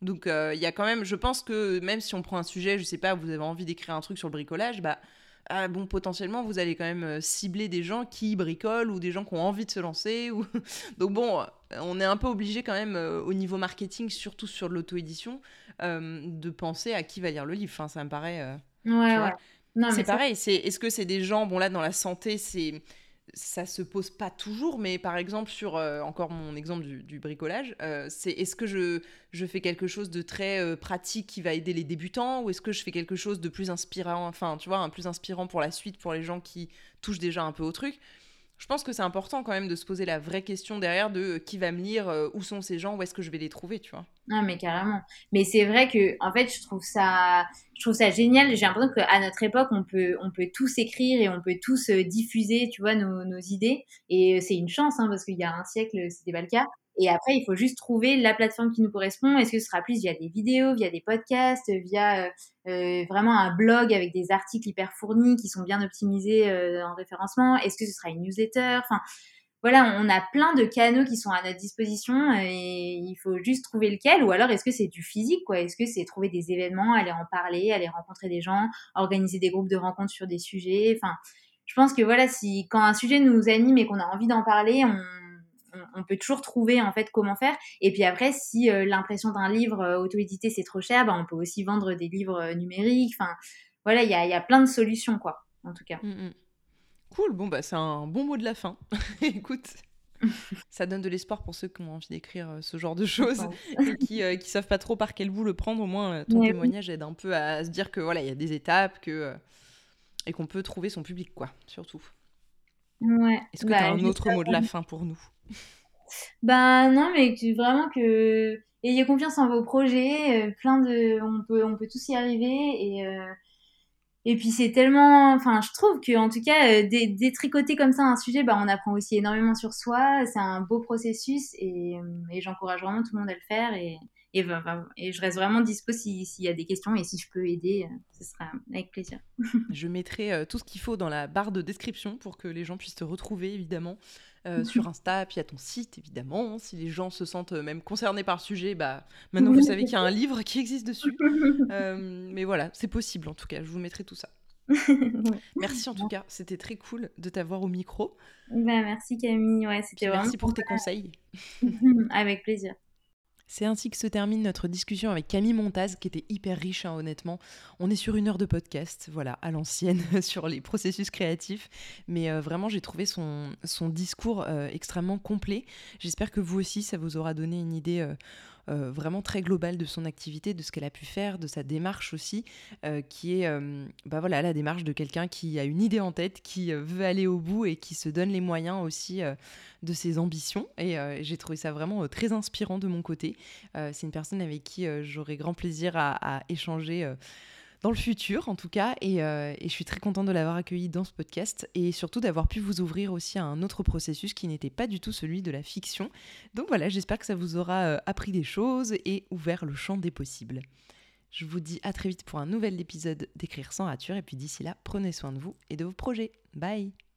Donc euh, il y a quand même, je pense que même si on prend un sujet, je sais pas, vous avez envie d'écrire un truc sur le bricolage, bah ah, bon, potentiellement, vous allez quand même euh, cibler des gens qui bricolent ou des gens qui ont envie de se lancer. Ou... Donc bon, on est un peu obligé quand même euh, au niveau marketing, surtout sur l'auto-édition, de penser à qui va lire le livre. Enfin, ça me paraît... ouais, ouais. C'est pareil, c'est est-ce que c'est des gens, bon là dans la santé, c'est ça se pose pas toujours, mais par exemple sur euh, encore mon exemple du, bricolage, euh, c'est est-ce que je, fais quelque chose de très euh, pratique qui va aider les débutants ou est-ce que je fais quelque chose de plus inspirant, enfin tu vois, un plus inspirant pour la suite pour les gens qui touchent déjà un peu au truc? Je pense que c'est important quand même de se poser la vraie question derrière de euh, qui va me lire, euh, où sont ces gens, où est-ce que je vais les trouver, tu vois. Non, mais carrément. Mais c'est vrai que, en fait, je trouve ça, je trouve ça génial. J'ai l'impression qu'à notre époque, on peut, tous écrire et on peut tous euh, diffuser, tu vois, nos, nos idées. Et c'est une chance, hein, parce qu'il y a un siècle, c'était pas le cas. Et après, il faut juste trouver la plateforme qui nous correspond. Est-ce que ce sera plus via des vidéos, via des podcasts, via euh, euh, vraiment un blog avec des articles hyper fournis qui sont bien optimisés euh, en référencement? Est-ce que ce sera une newsletter? Enfin, voilà, on a plein de canaux qui sont à notre disposition et il faut juste trouver lequel. Ou alors, est-ce que c'est du physique quoi? Est-ce que c'est trouver des événements, aller en parler, aller rencontrer des gens, organiser des groupes de rencontres sur des sujets? Enfin, je pense que voilà, si quand un sujet nous anime et qu'on a envie d'en parler, on on, peut toujours trouver en fait comment faire. Et puis après, si euh, l'impression d'un livre euh, auto-édité c'est trop cher, bah, on peut aussi vendre des livres euh, numériques. Enfin, voilà, il y a, plein de solutions quoi, en tout cas. Mm, mm. Cool, bon bah c'est un bon mot de la fin. Écoute. ça donne de l'espoir pour ceux qui ont envie d'écrire ce genre de choses et qui, ne savent pas trop par quel bout le prendre. Au moins, ton témoignage aide un peu à, se dire que voilà, il y a des étapes que, et qu'on peut trouver son public, quoi, surtout. Ouais. Est-ce que tu as bah, un autre mot de la fin pour nous? Ben non, mais vraiment que ayez confiance en vos projets, euh, plein de, on peut, on peut tous y arriver et euh, et puis c'est tellement, enfin je trouve que en tout cas euh, détricoter comme ça un sujet, ben on apprend aussi énormément sur soi. C'est un beau processus et, et j'encourage vraiment tout le monde à le faire et et, et je reste vraiment dispo s'il y a des questions et si je peux aider, ce sera avec plaisir. je mettrai tout ce qu'il faut dans la barre de description pour que les gens puissent te retrouver évidemment. Euh, sur Insta, puis à ton site évidemment. Si les gens se sentent euh, même concernés par le sujet, bah maintenant vous savez qu'il y a un livre qui existe dessus. Euh, mais voilà, c'est possible en tout cas. Je vous mettrai tout ça. merci en tout cas, c'était très cool de t'avoir au micro. Bah, merci Camille, ouais, c'était Merci pour tes conseils. Avec plaisir. C'est ainsi que se termine notre discussion avec Camille Montaz, qui était hyper riche, hein, honnêtement. On est sur une heure de podcast, voilà, à l'ancienne, sur les processus créatifs. Mais euh, vraiment, j'ai trouvé son, discours euh, extrêmement complet. J'espère que vous aussi, ça vous aura donné une idée. Euh, euh, vraiment très globale de son activité, de ce qu'elle a pu faire, de sa démarche aussi, euh, qui est euh, bah voilà, la démarche de quelqu'un qui a une idée en tête, qui veut aller au bout et qui se donne les moyens aussi de ses ambitions. Et j'ai trouvé ça vraiment très inspirant de mon côté. C'est une personne avec qui j'aurais grand plaisir à échanger dans le futur en tout cas. Euh, et, je suis très contente de l'avoir accueilli dans ce podcast et surtout d'avoir pu vous ouvrir aussi à un autre processus qui n'était pas du tout celui de la fiction. Donc voilà, j'espère que ça vous aura euh, appris des choses et ouvert le champ des possibles. Je vous dis à très vite pour un nouvel épisode d'Écrire sans rature et puis d'ici là, prenez soin de vous et de vos projets. Bye